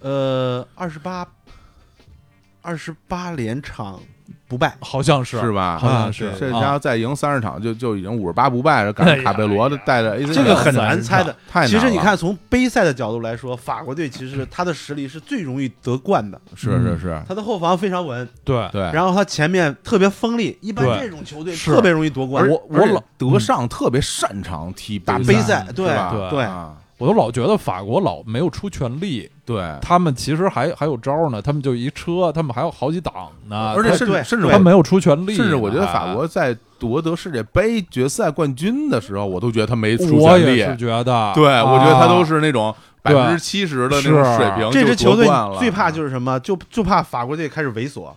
呃二十八。二十八连场。不败好像是是吧？好像是这家伙再赢三十场就就已经五十八不败了。赶上卡贝罗的带着，这个很难猜的。太难其实你看，从杯赛的角度来说，法国队其实他的实力是最容易得冠的。是是是，他的后防非常稳，对对。然后他前面特别锋利，一般这种球队特别容易夺冠。我我老德尚特别擅长踢打杯赛，对对对。我都老觉得法国老没有出全力，对他们其实还还有招呢，他们就一车，他们还有好几档呢，而且甚至甚至他没有出全力，甚至我觉得法国在夺得世界杯决赛冠军的时候，我都觉得他没出全力。我也是觉得，对我觉得他都是那种百分之七十的那种水平。这支球队最怕就是什么？就就怕法国队开始猥琐。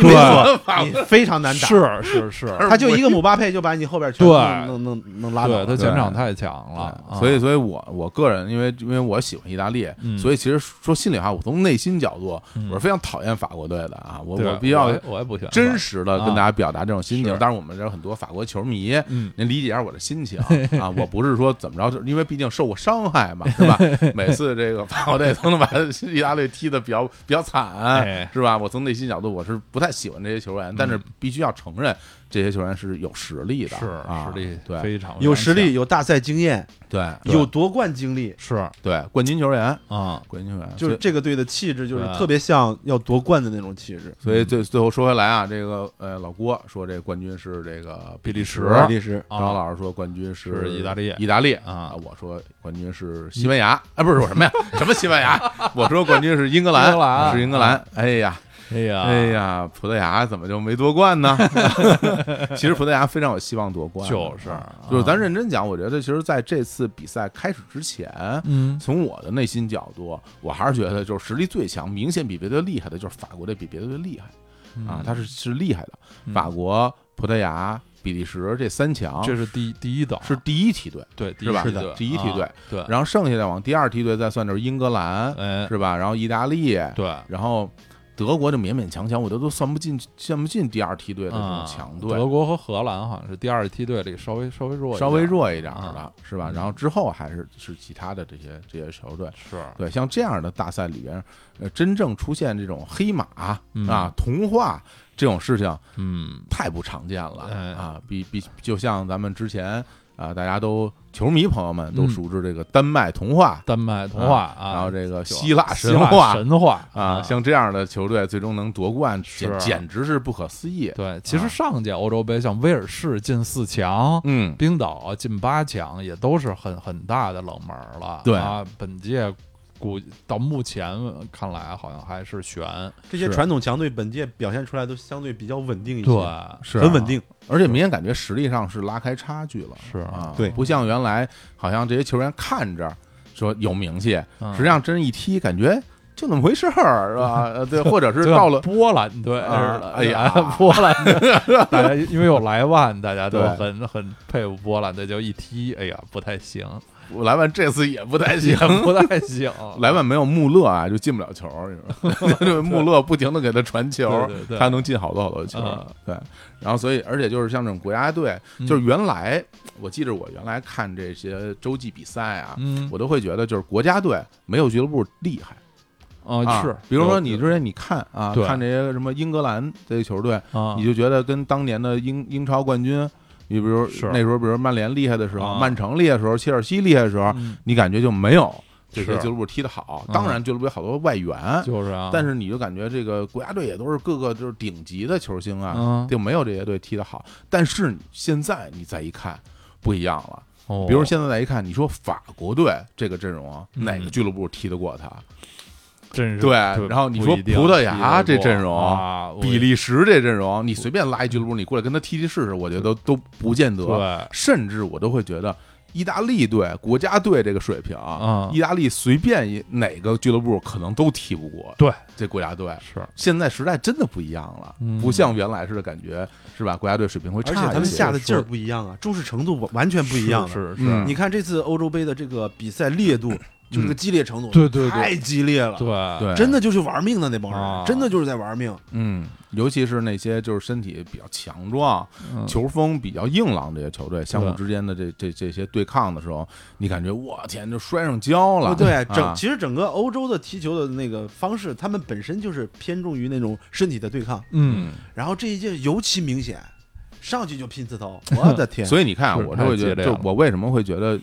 对，你非常难打。是是是，他就一个姆巴佩就把你后边全能能能拉倒。他前场太强了，所以所以我我个人因为因为我喜欢意大利，所以其实说心里话，我从内心角度我是非常讨厌法国队的啊。我我比较我也不喜欢真实的跟大家表达这种心情。当然我们这很多法国球迷，您理解一下我的心情 啊。我不是说怎么着，因为毕竟受过伤害嘛，是吧？每次这个法国队都能把意大利踢的比较比较惨，是吧？我从内心角度我是。不太喜欢这些球员，但是必须要承认。这些球员是有实力的，是实力对非常有实力，有大赛经验，对，有夺冠经历，是对冠军球员啊，冠军球员就是这个队的气质，就是特别像要夺冠的那种气质。所以最最后说回来啊，这个呃老郭说这冠军是这个比利时，比利时。张老师说冠军是意大利，意大利啊。我说冠军是西班牙啊，不是我什么呀？什么西班牙？我说冠军是英格兰，是英格兰。哎呀。哎呀，哎呀，葡萄牙怎么就没夺冠呢？其实葡萄牙非常有希望夺冠，就是就是咱认真讲，我觉得其实在这次比赛开始之前，嗯，从我的内心角度，我还是觉得就是实力最强、明显比别的厉害的，就是法国队比别的队厉害啊，他是是厉害的。法国、葡萄牙、比利时这三强，这是第第一档，是第一梯队，对，是吧？是的，第一梯队，对。然后剩下的往第二梯队再算就是英格兰，是吧？然后意大利，对，然后。德国就勉勉强强，我觉得都算不进，算不进第二梯队的这种强队。德国和荷兰好像是第二梯队里稍微稍微弱，稍微弱一点的，是吧？然后之后还是是其他的这些这些球队，是对像这样的大赛里边，呃，真正出现这种黑马啊、童话这种事情，嗯，太不常见了啊！比比，就像咱们之前。啊，大家都球迷朋友们都熟知这个丹麦童话，丹麦童话啊，然后这个希腊神话，神话啊，像这样的球队最终能夺冠，简简直是不可思议。对，其实上届欧洲杯像威尔士进四强，嗯，冰岛进八强，也都是很很大的冷门了。对啊，本届。估到目前看来，好像还是悬。这些传统强队本届表现出来都相对比较稳定一些，对，是很稳定，而且明显感觉实力上是拉开差距了。是啊，对，不像原来好像这些球员看着说有名气，实际上真一踢感觉就那么回事儿，是吧？对，或者是到了波兰队。哎呀，波兰队，大家因为有莱万，大家都很很佩服波兰队，就一踢，哎呀，不太行。莱万这次也不太行，不太行。莱万没有穆勒啊，就进不了球。穆勒不停的给他传球，他能进好多好多球。对，然后所以，而且就是像这种国家队，就是原来我记着我原来看这些洲际比赛啊，我都会觉得就是国家队没有俱乐部厉害啊。是，比如说你之前你看啊，看这些什么英格兰这些球队，你就觉得跟当年的英英超冠军。你比如那时候，比如曼联厉害的时候，曼城厉害的时候，切尔西厉害的时候，你感觉就没有这些俱乐部踢得好。当然，俱乐部有好多外援，就是啊。但是你就感觉这个国家队也都是各个就是顶级的球星啊，就没有这些队踢得好。但是现在你再一看，不一样了。比如现在再一看，你说法国队这个阵容，哪个俱乐部踢得过他？对，然后你说葡萄牙这阵容，比利时这阵容，你随便拉一俱乐部，你过来跟他踢踢试试，我觉得都都不见得。甚至我都会觉得，意大利队国家队这个水平，意大利随便哪个俱乐部可能都踢不过。对，这国家队是现在时代真的不一样了，不像原来似的，感觉是吧？国家队水平会差，而且他们下的劲儿不一样啊，重视程度完全不一样。是是，你看这次欧洲杯的这个比赛烈度。就是个激烈程度，对对，太激烈了，对对，真的就是玩命的那帮人，真的就是在玩命。嗯，尤其是那些就是身体比较强壮、球风比较硬朗这些球队，相互之间的这这这些对抗的时候，你感觉我天，就摔上跤了。对，整其实整个欧洲的踢球的那个方式，他们本身就是偏重于那种身体的对抗。嗯，然后这一届尤其明显。上去就拼刺头，我的天！所以你看，我就会觉得，就我为什么会觉得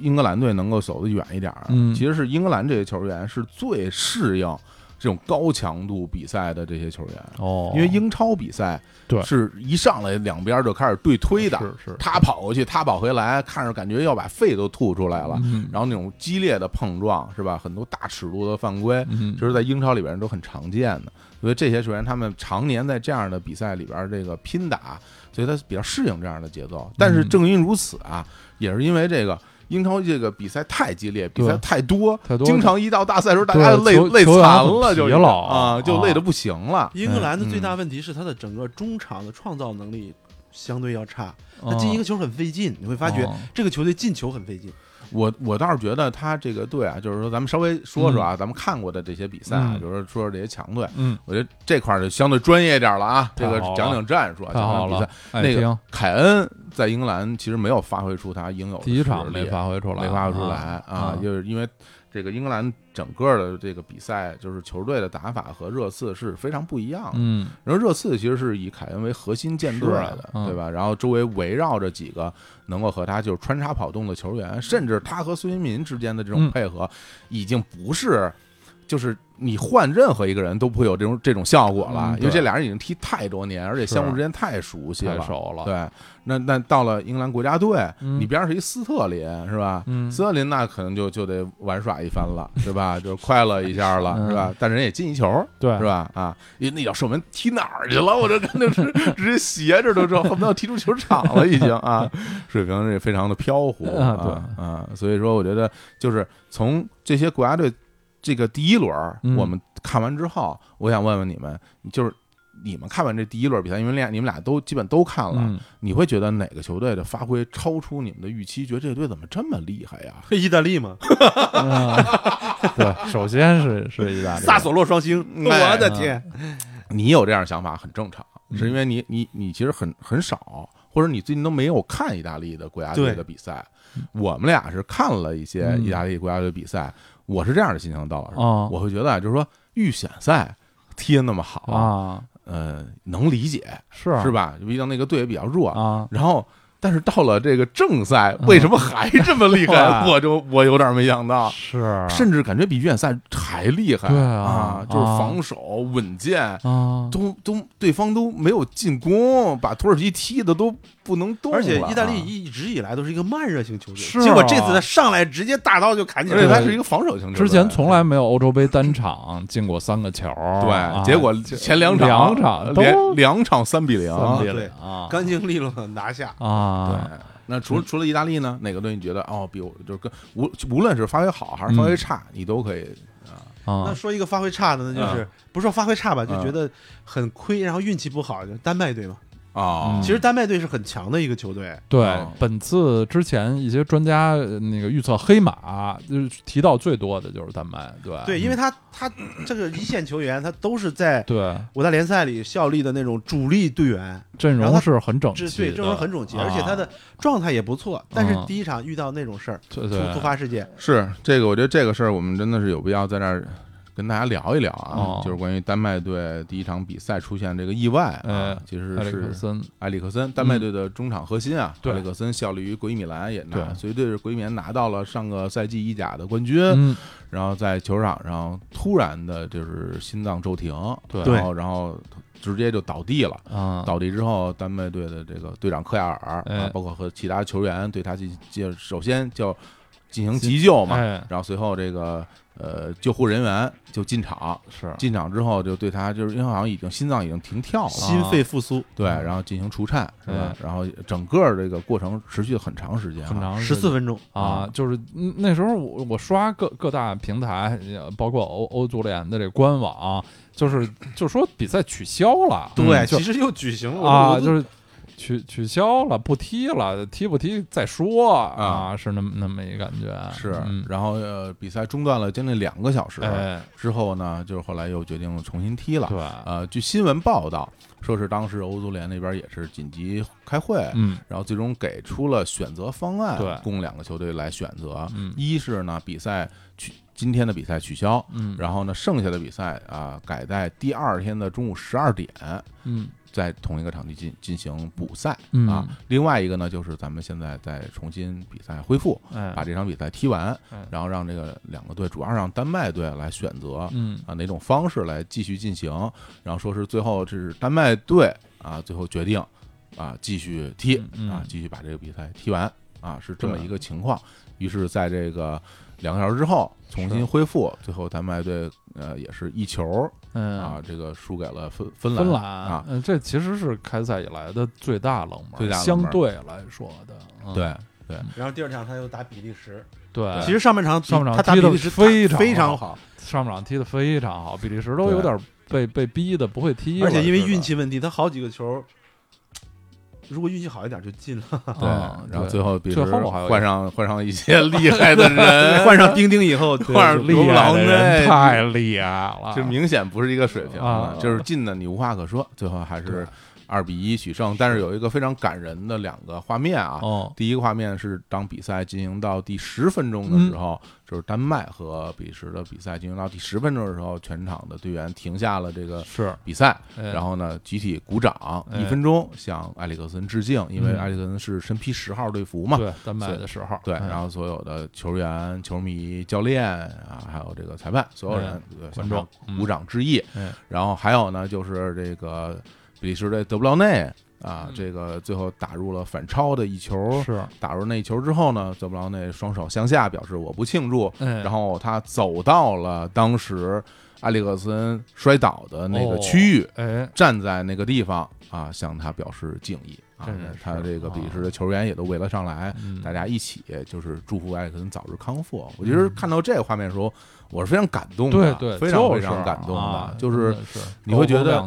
英格兰队能够走得远一点嗯？其实是英格兰这些球员是最适应这种高强度比赛的这些球员。哦，因为英超比赛对。是一上来两边就开始对推的，是是，他跑过去，他跑回来，看着感觉要把肺都吐出来了，然后那种激烈的碰撞是吧？很多大尺度的犯规，就是在英超里边都很常见的。所以这些球员他们常年在这样的比赛里边这个拼打。所以他比较适应这样的节奏，但是正因如此啊，也是因为这个英超这个比赛太激烈，比赛太多，经常一到大赛时候大家累累惨了，就啊，就累得不行了。英格兰的最大问题是他的整个中场的创造能力相对要差，他进一个球很费劲，你会发觉这个球队进球很费劲。我我倒是觉得他这个队啊，就是说咱们稍微说说啊，咱们看过的这些比赛，啊，就是说说这些强队，嗯，我觉得这块儿就相对专业一点了啊。这个讲讲战术，讲讲比赛。那个凯恩在英格兰其实没有发挥出他应有的第一场没发挥出来，没发挥出来啊，就是因为。这个英格兰整个的这个比赛，就是球队的打法和热刺是非常不一样的。嗯，然后热刺其实是以凯恩为核心建队的，对吧？然后周围围绕着几个能够和他就是穿插跑动的球员，甚至他和孙兴民之间的这种配合，已经不是就是。你换任何一个人都不会有这种这种效果了，因为这俩人已经踢太多年，而且相互之间太熟悉了，太熟了。对，那那到了英格兰国家队，你边上是一斯特林，是吧？斯特林那可能就就得玩耍一番了，是吧？就快乐一下了，是吧？但人也进一球，对，是吧？啊，因为那脚射门踢哪儿去了？我这肯定是直接斜着都知道，恨不得要踢出球场了，已经啊，水平也非常的飘忽啊，啊，所以说我觉得就是从这些国家队。这个第一轮我们看完之后，我想问问你们，就是你们看完这第一轮比赛，因为俩你们俩都基本都看了，你会觉得哪个球队的发挥超出你们的预期？觉得这队怎么这么厉害呀？意大利吗？对，首先是是意大利，萨索洛双星，我的天！你有这样想法很正常，是因为你你你其实很很少，或者你最近都没有看意大利的国家队的比赛。我们俩是看了一些意大利国家队比赛。我是这样的心情，到老师，我会觉得啊，就是说预选赛踢的那么好啊，呃，能理解，是是吧？毕竟那个队也比较弱啊，然后。但是到了这个正赛，为什么还这么厉害？我就我有点没想到，是甚至感觉比预选赛还厉害。对啊，就是防守稳健啊，都都对方都没有进攻，把土耳其踢的都不能动。而且意大利一直以来都是一个慢热型球队，是结果这次他上来直接大刀就砍起来。他是一个防守型球队，之前从来没有欧洲杯单场进过三个球。对，结果前两场两场连两场三比零，三比零啊，干净利落的拿下啊。对，那除了除了意大利呢？哪个队你觉得哦，比我就是跟无无论是发挥好还是发挥差，你都可以啊。那说一个发挥差的，那就是不是说发挥差吧，就觉得很亏，然后运气不好，就丹麦队嘛。啊，其实丹麦队是很强的一个球队。对，本次之前一些专家那个预测黑马，就是提到最多的就是丹麦。对，对，因为他他这个一线球员，他都是在对五大联赛里效力的那种主力队员，阵容是很整齐，对，阵容很整齐，而且他的状态也不错。但是第一场遇到那种事儿，突突发事件，是这个，我觉得这个事儿我们真的是有必要在那儿。跟大家聊一聊啊，就是关于丹麦队第一场比赛出现这个意外啊，其实是埃里克森，丹麦队的中场核心啊，埃里克森效力于国际米兰，也拿随队是国际米兰拿到了上个赛季意甲的冠军，然后在球场上突然的就是心脏骤停，对，然后然后直接就倒地了，倒地之后，丹麦队的这个队长克亚尔啊，包括和其他球员对他进就首先就进行急救嘛，然后随后这个。呃，救护人员就进场，是。进场之后就对他，就是因为好像已经心脏已经停跳了，心肺复苏，对，然后进行除颤，是吧？然后整个这个过程持续了很长时间，很长十四分钟。啊。就是那时候我我刷各各大平台，包括欧欧足联的这官网，就是就说比赛取消了，对，其实又举行了。啊，就是。取取消了，不踢了，踢不踢再说啊，是那么那么一感觉。是，然后呃，比赛中断了将近两个小时之后呢，就是后来又决定重新踢了。对，呃，据新闻报道，说是当时欧足联那边也是紧急开会，嗯，然后最终给出了选择方案，对，供两个球队来选择。嗯，一是呢，比赛取今天的比赛取消，嗯，然后呢，剩下的比赛啊改在第二天的中午十二点，嗯。在同一个场地进进行补赛啊，另外一个呢，就是咱们现在在重新比赛恢复，把这场比赛踢完，然后让这个两个队，主要让丹麦队来选择，啊哪种方式来继续进行，然后说是最后这是丹麦队啊，最后决定啊继续踢啊，继续把这个比赛踢完啊，是这么一个情况。于是，在这个两个小时之后重新恢复，最后丹麦队呃也是一球。嗯啊，这个输给了芬芬兰啊，嗯，这其实是开赛以来的最大冷门，最大相对来说的，对对。然后第二场他又打比利时，对，其实上半场上半场他打比利时非常非常好，上半场踢的非常好，比利时都有点被被逼的不会踢，而且因为运气问题，他好几个球。如果运气好一点就进了，对，然后最后比如换上换上一些厉害的人，换上丁丁以后，换上厉害的人太厉害了，这明显不是一个水平啊，就是进的你无话可说，最后还是。二比一取胜，但是有一个非常感人的两个画面啊。哦，第一个画面是当比赛进行到第十分钟的时候，就是丹麦和比利时的比赛进行到第十分钟的时候，全场的队员停下了这个是比赛，然后呢集体鼓掌一分钟，向埃里克森致敬，因为埃里克森是身披十号队服嘛。对，丹麦的十号。对，然后所有的球员、球迷、教练啊，还有这个裁判，所有人观众鼓掌致意。然后还有呢，就是这个。比利时的德布劳内啊，这个最后打入了反超的一球，是。打入那一球之后呢，德布劳内双手向下表示我不庆祝，然后他走到了当时埃里克森摔倒的那个区域，哎，站在那个地方啊，向他表示敬意啊，他这个比利时的球员也都围了上来，大家一起就是祝福埃里克森早日康复。我其实看到这个画面的时候，我是非常感动的，对对，非常非常感动的，就是你会觉得。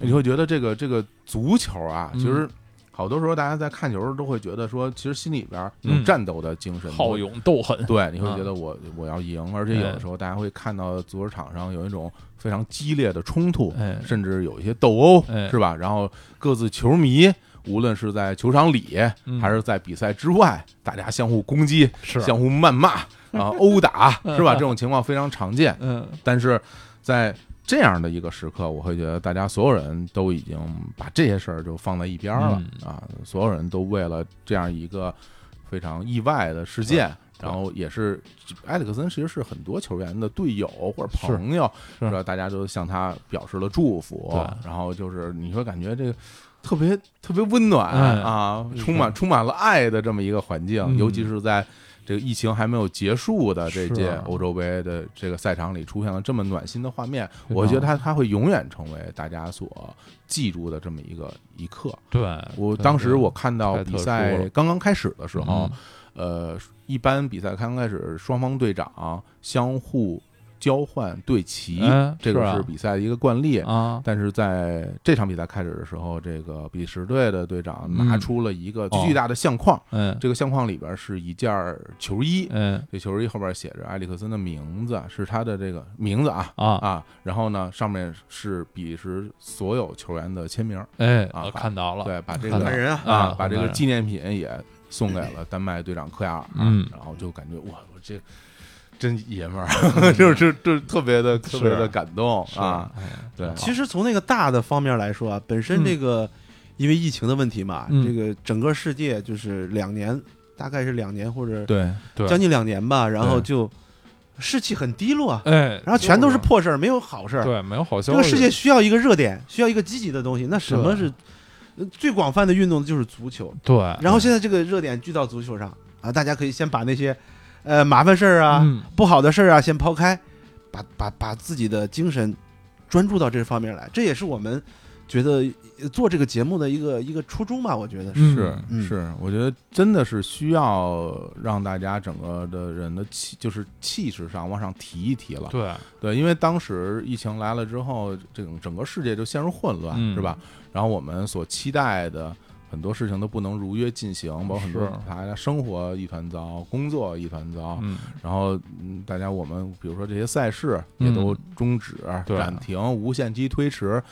你会觉得这个这个足球啊，其实好多时候大家在看球都会觉得说，其实心里边有战斗的精神，好勇斗狠。对，你会觉得我我要赢，而且有的时候大家会看到足球场上有一种非常激烈的冲突，甚至有一些斗殴，是吧？然后各自球迷，无论是在球场里还是在比赛之外，大家相互攻击，相互谩骂啊，殴打，是吧？这种情况非常常见。嗯，但是在这样的一个时刻，我会觉得大家所有人都已经把这些事儿就放在一边了啊！所有人都为了这样一个非常意外的事件，然后也是埃里克森其实是很多球员的队友或者朋友，是吧？大家都向他表示了祝福，然后就是你会感觉这个特别特别温暖啊，充满充满了爱的这么一个环境，尤其是在。这个疫情还没有结束的这届欧洲杯的这个赛场里出现了这么暖心的画面，我觉得它它会永远成为大家所记住的这么一个一刻。对我当时我看到比赛刚刚开始的时候，呃，一般比赛刚刚开始，双方队长相互。交换队旗，这个是比赛的一个惯例啊。但是在这场比赛开始的时候，这个比利时队的队长拿出了一个巨大的相框，嗯，这个相框里边是一件球衣，嗯，这球衣后边写着埃里克森的名字，是他的这个名字啊啊。啊。然后呢，上面是比利时所有球员的签名，哎啊，看到了，对，把这个人啊，把这个纪念品也送给了丹麦队长科亚尔，嗯，然后就感觉哇，我这。真爷们儿，就是就是特别的特别的感动啊！对，其实从那个大的方面来说啊，本身这个因为疫情的问题嘛，这个整个世界就是两年，大概是两年或者对将近两年吧，然后就士气很低落，哎，然后全都是破事儿，没有好事儿，对，没有好消息。这个世界需要一个热点，需要一个积极的东西。那什么是最广泛的运动？就是足球。对，然后现在这个热点聚到足球上啊，大家可以先把那些。呃，麻烦事儿啊，不好的事儿啊，先抛开，把把把自己的精神专注到这方面来，这也是我们觉得做这个节目的一个一个初衷吧。我觉得是是，我觉得真的是需要让大家整个的人的气，就是气势上往上提一提了。对对，因为当时疫情来了之后，这种整个世界就陷入混乱，是吧？然后我们所期待的。很多事情都不能如约进行，包括很多大家生活一团糟，工作一团糟，然后大家我们比如说这些赛事也都终止、暂停、无限期推迟，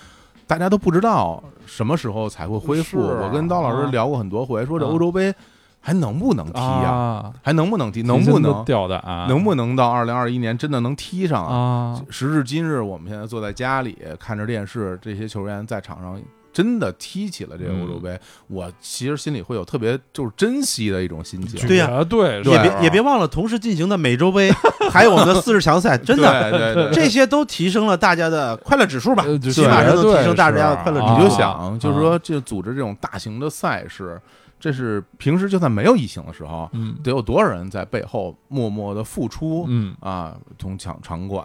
大家都不知道什么时候才会恢复。我跟刀老师聊过很多回，说这欧洲杯还能不能踢呀？还能不能踢？能不能掉的啊？能不能到二零二一年真的能踢上啊？时至今日，我们现在坐在家里看着电视，这些球员在场上。真的踢起了这个欧洲杯，我其实心里会有特别就是珍惜的一种心情。对呀，对，也别也别忘了同时进行的美洲杯，还有我们的四十强赛，真的，这些都提升了大家的快乐指数吧？起码能提升大家的快乐。你就想，就是说，这组织这种大型的赛事，这是平时就算没有疫情的时候，得有多少人在背后默默的付出？嗯啊，从场场馆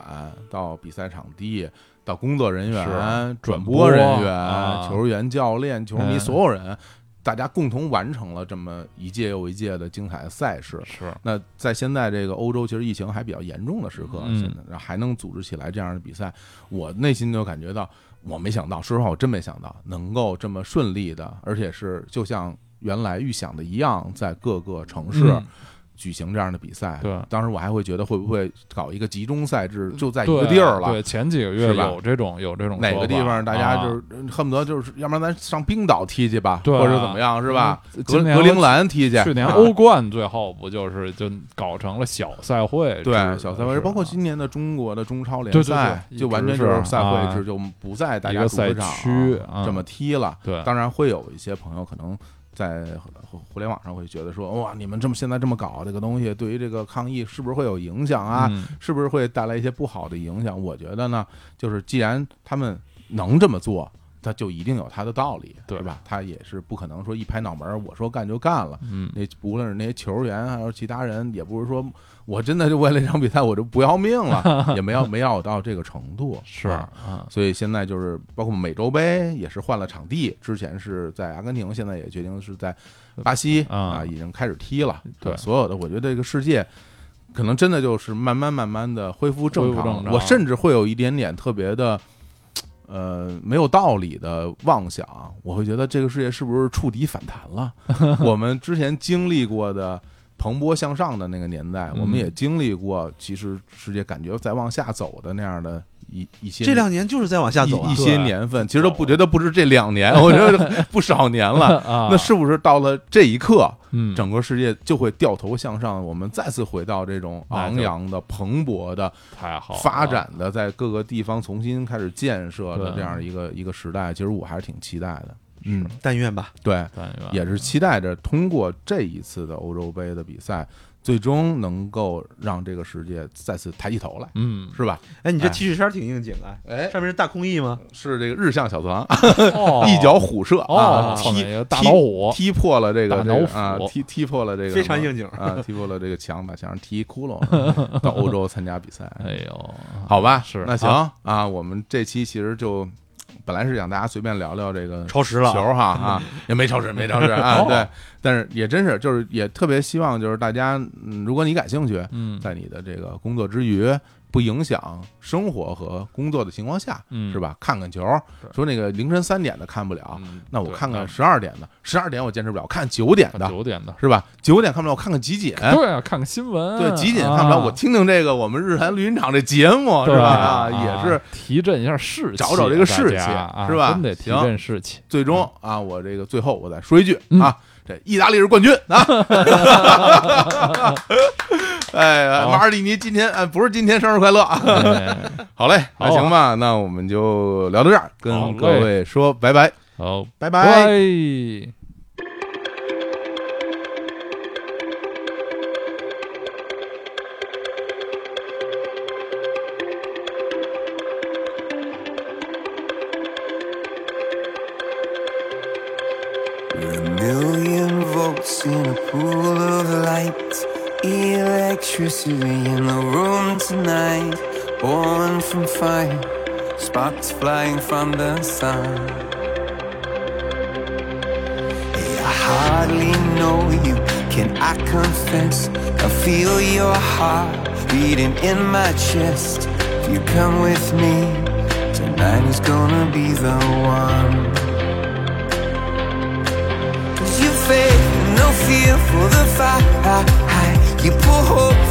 到比赛场地。到工作人员、转播人员、球员、教练、球迷，所有人，大家共同完成了这么一届又一届的精彩的赛事。是。那在现在这个欧洲，其实疫情还比较严重的时刻，现在还能组织起来这样的比赛，我内心就感觉到，我没想到，说实话，我真没想到能够这么顺利的，而且是就像原来预想的一样，在各个城市。举行这样的比赛，对，当时我还会觉得会不会搞一个集中赛制，就在一个地儿了。对，前几个月有这种有这种哪个地方大家就是恨不得就是，要不然咱上冰岛踢去吧，或者怎么样是吧？格格陵兰踢去。去年欧冠最后不就是就搞成了小赛会？对，小赛会，包括今年的中国的中超联赛，就完全就是赛会制，就不在大家赛区这么踢了。对，当然会有一些朋友可能。在互联网上会觉得说哇，你们这么现在这么搞这个东西，对于这个抗疫是不是会有影响啊？是不是会带来一些不好的影响？我觉得呢，就是既然他们能这么做。他就一定有他的道理，对吧？他也是不可能说一拍脑门我说干就干了。嗯，那无论是那些球员还是其他人，也不是说我真的就为了一场比赛我就不要命了，也没要没要到这个程度。是啊，所以现在就是包括美洲杯也是换了场地，之前是在阿根廷，现在也决定是在巴西啊，已经开始踢了。对，所有的我觉得这个世界可能真的就是慢慢慢慢的恢复正常。我甚至会有一点点特别的。呃，没有道理的妄想，我会觉得这个世界是不是触底反弹了？我们之前经历过的蓬勃向上的那个年代，我们也经历过，其实世界感觉在往下走的那样的。一一些这两年就是在往下走，一些年份其实都不觉得不是这两年，我觉得不少年了。那是不是到了这一刻，整个世界就会掉头向上？我们再次回到这种昂扬的、蓬勃的、太好发展的，在各个地方重新开始建设的这样一个一个时代？其实我还是挺期待的。嗯，但愿吧。对，也是期待着通过这一次的欧洲杯的比赛。最终能够让这个世界再次抬起头来，嗯，是吧？哎，你这 T 恤衫挺应景啊！哎，上面是大空翼吗？是这个日向小次郎，一脚虎射啊，踢大老虎踢破了这个啊，踢踢破了这个非常应景啊，踢破了这个墙，把墙上踢一窟窿，到欧洲参加比赛。哎呦，好吧，是那行啊，我们这期其实就。本来是想大家随便聊聊这个超时了球哈 啊，也没超时，没超时啊，对，但是也真是就是也特别希望就是大家，如果你感兴趣，在你的这个工作之余。不影响生活和工作的情况下，是吧？看看球，说那个凌晨三点的看不了，那我看看十二点的，十二点我坚持不了，看九点的，九点的是吧？九点看不了，我看看集锦，对啊，看看新闻，对，集锦看不了，我听听这个我们日坛绿茵场这节目，是吧？啊，也是提振一下士气，找找这个士气，是吧？真得提振士气。最终啊，我这个最后我再说一句啊。这意大利是冠军啊！哎，马尔蒂尼今天哎不是今天生日快乐啊！好嘞，那行吧，那我们就聊到这儿，跟各位说拜拜，好，拜拜。Electricity in the room tonight. Born from fire, sparks flying from the sun. Hey, I hardly know you, can I confess? I feel your heart beating in my chest. If you come with me, tonight is gonna be the one. Cause you faith, no fear for the fight. You pull hope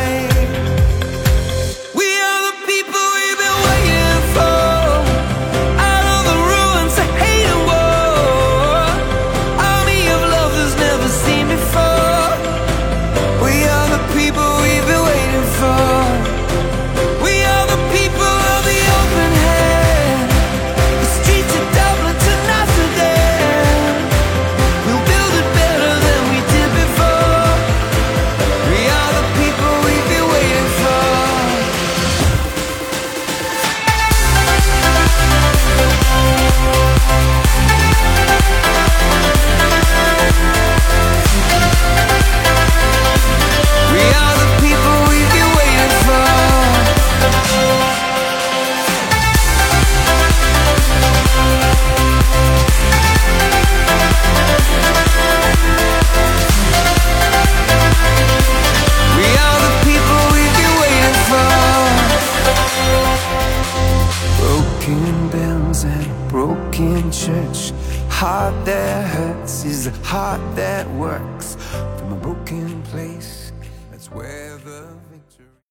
Heart that works